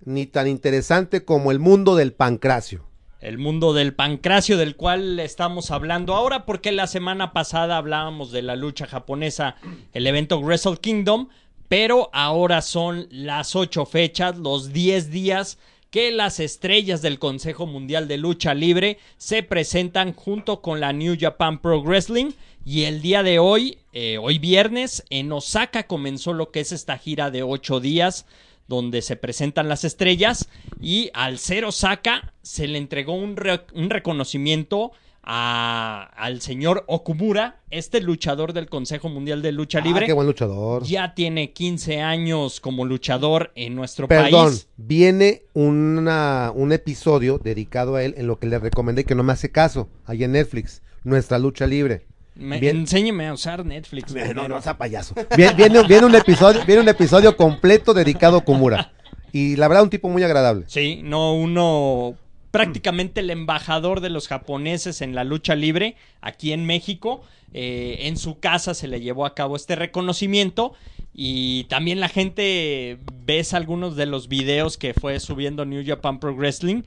ni tan interesante como el mundo del pancracio. el mundo del pancracio del cual estamos hablando ahora, porque la semana pasada hablábamos de la lucha japonesa, el evento Wrestle Kingdom, pero ahora son las ocho fechas, los 10 días que las estrellas del Consejo Mundial de Lucha Libre se presentan junto con la New Japan Pro Wrestling. Y el día de hoy, eh, hoy viernes, en Osaka comenzó lo que es esta gira de ocho días donde se presentan las estrellas. Y al ser Osaka se le entregó un, re- un reconocimiento a- al señor Okumura, este luchador del Consejo Mundial de Lucha Ah, Libre. qué buen luchador. Ya tiene 15 años como luchador en nuestro Perdón, país. viene una, un episodio dedicado a él en lo que le recomendé que no me hace caso, ahí en Netflix, Nuestra Lucha Libre. Me- Bien. Enséñeme a usar Netflix. No, güey. no, sea payaso. Viene, viene, viene un episodio, viene un episodio completo dedicado a Kumura. Y la verdad, un tipo muy agradable. Sí, no, uno prácticamente el embajador de los japoneses en la lucha libre aquí en México. Eh, en su casa se le llevó a cabo este reconocimiento y también la gente ves algunos de los videos que fue subiendo New Japan Pro Wrestling.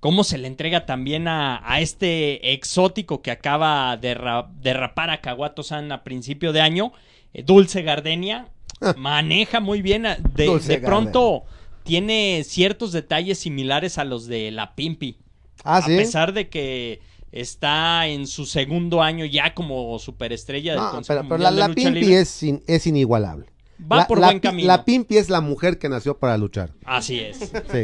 Cómo se le entrega también a, a este exótico que acaba de, ra- de rapar a Kawato-san a principio de año, eh, Dulce Gardenia. Ah. Maneja muy bien. de pronto tiene ciertos detalles similares a los de la Pimpi. Ah, sí. A pesar de que está en su segundo año ya como superestrella del No, Consejo pero, pero la, la Pimpi Libre. es, in- es inigualable. Va la, por la buen camino. La Pimpi es la mujer que nació para luchar. Así es. Sí.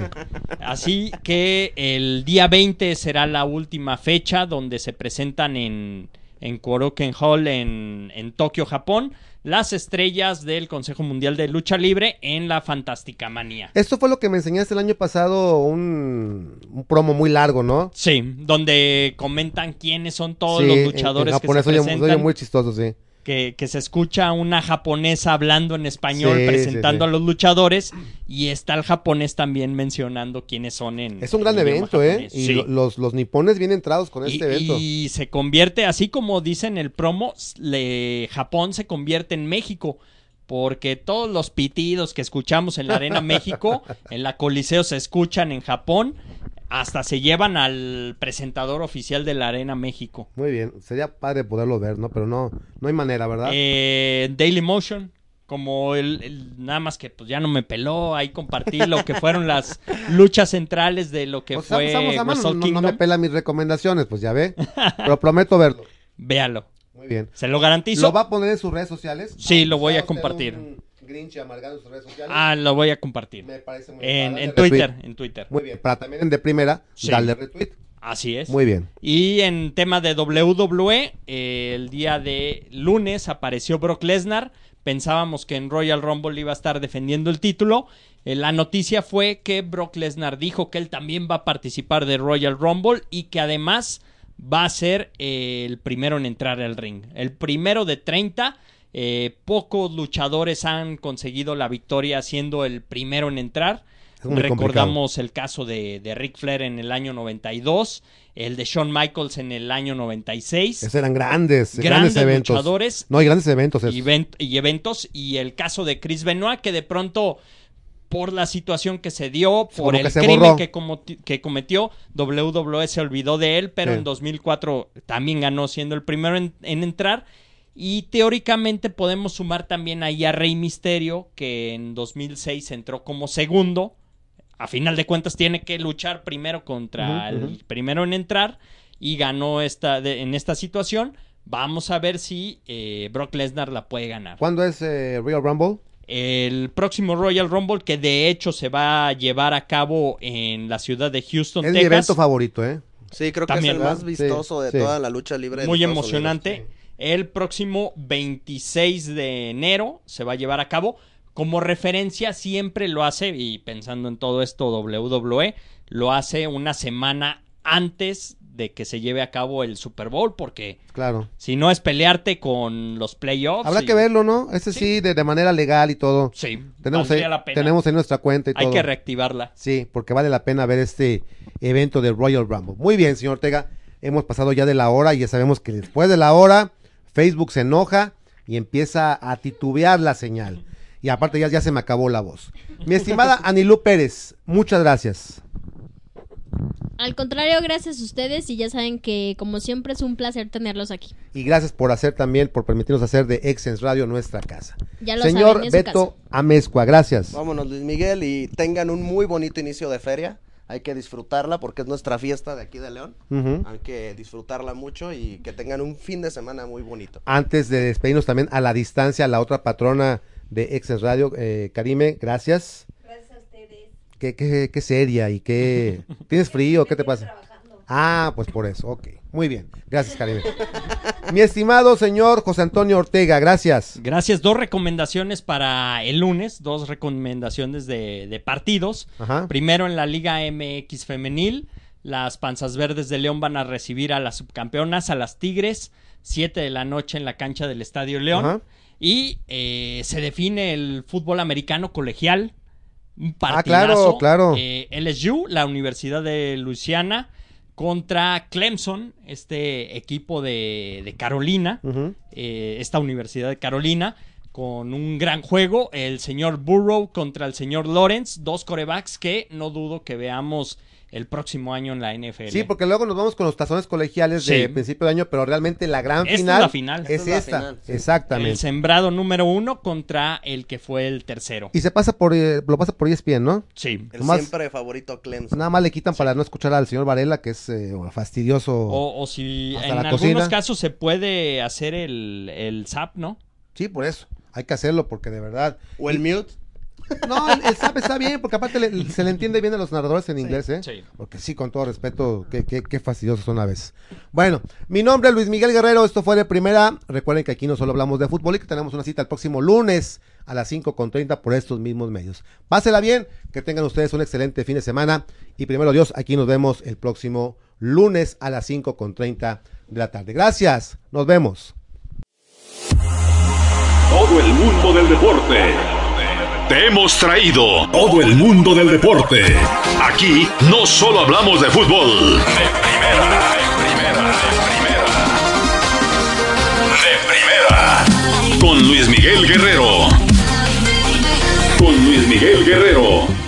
Así que el día 20 será la última fecha donde se presentan en, en Koroken Hall en, en Tokio, Japón, las estrellas del Consejo Mundial de Lucha Libre en la Fantástica Manía. Esto fue lo que me enseñaste el año pasado, un, un promo muy largo, ¿no? Sí, donde comentan quiénes son todos Sí, los en- luchadores en que japonés se oye- presentan. muy chistoso, sí. Que, que se escucha una japonesa hablando en español Sí, presentando sí, sí. a los luchadores y está el japonés también mencionando quiénes son en Es un gran en evento, ¿eh? Y los, los nipones bien entrados con Y- este evento. y se convierte, así como dice en el promo, le- Japón se convierte en México. Porque todos los pitidos que escuchamos en la Arena México, en la Coliseo se escuchan en Japón, hasta se llevan al presentador oficial de la Arena México. Muy bien, sería padre poderlo ver, ¿no? Pero no, no hay manera, ¿verdad? Eh, Daily Motion, como el, el- nada más que pues ya no me peló, ahí compartí lo que fueron las luchas centrales de lo que Pues, fue a mano, no, no me pela mis recomendaciones, pues ya ve. Pero prometo verlo. Véalo. Muy bien. Se lo garantizo. ¿Lo va a poner en sus redes sociales? Sí, lo voy a ¿Va usted compartir. un Grinch sus redes sociales? Ah, lo voy a compartir. Me parece muy En, bien. en Dale Twitter, retweet. en Twitter. Muy bien, para también en de primera, Sí. darle retweet. Así es. Muy bien. Y en tema de WWE, eh, el día de lunes apareció Brock Lesnar. Pensábamos que en Royal Rumble iba a estar defendiendo el título. Eh, la noticia fue que Brock Lesnar dijo que él también va a participar de Royal Rumble y que además va a ser eh, el primero en entrar al ring. El primero de 30. Eh, pocos luchadores han conseguido la victoria siendo el primero en entrar. Recordamos el caso de, de Ric Flair en el año 92, el de Shawn Michaels en el año 96. Esos eran grandes, Grandes grandes eventos. luchadores. No, hay grandes eventos. y, ven- y eventos y el caso de Chris Benoit que de pronto por la situación que se dio, por Como el que crimen que, como- que cometió, WWE se olvidó de él, pero Sí. en 2004 también ganó siendo el primero en, en entrar. Y teóricamente podemos sumar también ahí a Rey Misterio, que en 2006 entró como segundo. A final de cuentas tiene que luchar primero contra el primero en entrar y ganó esta de- en esta situación. Vamos a ver si eh, Brock Lesnar la puede ganar. ¿Cuándo es eh, Real Rumble? El próximo Royal Rumble, que de hecho se va a llevar a cabo en la ciudad de Houston, Es mi Texas. evento favorito, ¿eh? Sí, creo También, que es el más vistoso Sí, de sí. toda la lucha libre. de Muy emocionante. Unidos. El próximo 26 de enero se va a llevar a cabo. Como referencia, siempre lo hace, y pensando en todo esto, WWE lo hace una semana antes de que se lleve a cabo el Super Bowl, porque Claro. si no es pelearte con los playoffs. Habrá y- que verlo, ¿no? Ese sí, Sí. de, de manera legal y todo. Sí, Tenemos ahí, la pena. tenemos en nuestra cuenta y Hay todo. que reactivarla. Sí, porque vale la pena ver este evento de Royal Rumble. Muy bien, señor Ortega. Hemos pasado ya de la hora y ya sabemos que después de la hora Facebook se enoja y empieza a titubear la señal. Y aparte ya, ya se me acabó la voz. Mi estimada Anilú Pérez, muchas gracias. Al contrario, gracias a ustedes y ya saben que como siempre es un placer tenerlos aquí. Y gracias por hacer también, por permitirnos hacer de Exens Radio nuestra casa. Ya lo Señor saben, Beto Amezcua, gracias. Vámonos, Luis Miguel, y tengan un muy bonito inicio de feria. Hay que disfrutarla porque es nuestra fiesta de aquí de León. Hay que disfrutarla mucho y que tengan un fin de semana muy bonito. Antes de despedirnos también a la distancia, la otra patrona de Exens Radio, eh, Karime, gracias. Gracias a ustedes. Qué, qué, qué seria y qué... ¿Tienes frío? ¿Qué te pasa? Ah, pues por eso, ok. Muy bien. Gracias, Karime. Mi estimado señor José Antonio Ortega, gracias. Gracias. Dos recomendaciones para el lunes, dos recomendaciones de, de partidos. Ajá. Primero en la Liga MX femenil, las Panzas Verdes de León van a recibir a las subcampeonas, a las Tigres, 7 de la noche en la cancha del Estadio León. Ajá. Y eh, se define el fútbol americano colegial. Un Ah, claro, partidazo. claro. Eh, LSU, la Universidad de Luisiana, contra Clemson, este equipo de, de Carolina eh, esta Universidad de Carolina con un gran juego. El señor Burrow contra el señor Lawrence, dos corebacks que no dudo que veamos el próximo año en la NFL. Sí, porque luego nos vamos con los tazones colegiales de principio de año, pero realmente la gran Esta es final la final. es Esta es la esta. final, sí. el Exactamente. sembrado número uno contra el que fue el tercero. Y se pasa por, eh, lo pasa por ESPN, ¿no? Sí. El Nomás- siempre favorito Clemson. Nada más le quitan para no escuchar al señor Varela, que es eh, fastidioso. O, o si Hasta en la algunos cocina. casos se puede hacer el, el zap, ¿no? Sí, por eso. Hay que hacerlo porque de verdad. O el mute. No, el, el SAP está bien, porque aparte le- se le entiende bien a los narradores en inglés, ¿eh? sí. Porque sí, con todo respeto, qué, qué, qué fastidiosos son a veces. Bueno, mi nombre es Luis Miguel Guerrero, esto fue de primera. Recuerden que aquí no solo hablamos de fútbol y que tenemos una cita el próximo lunes a las 5.30 por estos mismos medios. Pásela bien, que tengan ustedes un excelente fin de semana y primero Dios, aquí nos vemos el próximo lunes a las 5.30 de la tarde. Gracias, nos vemos. Todo el mundo del deporte. Te hemos traído todo el mundo del deporte. Aquí no solo hablamos de fútbol. De primera, de primera, de primera. De primera. Con Luis Miguel Guerrero. Con Luis Miguel Guerrero.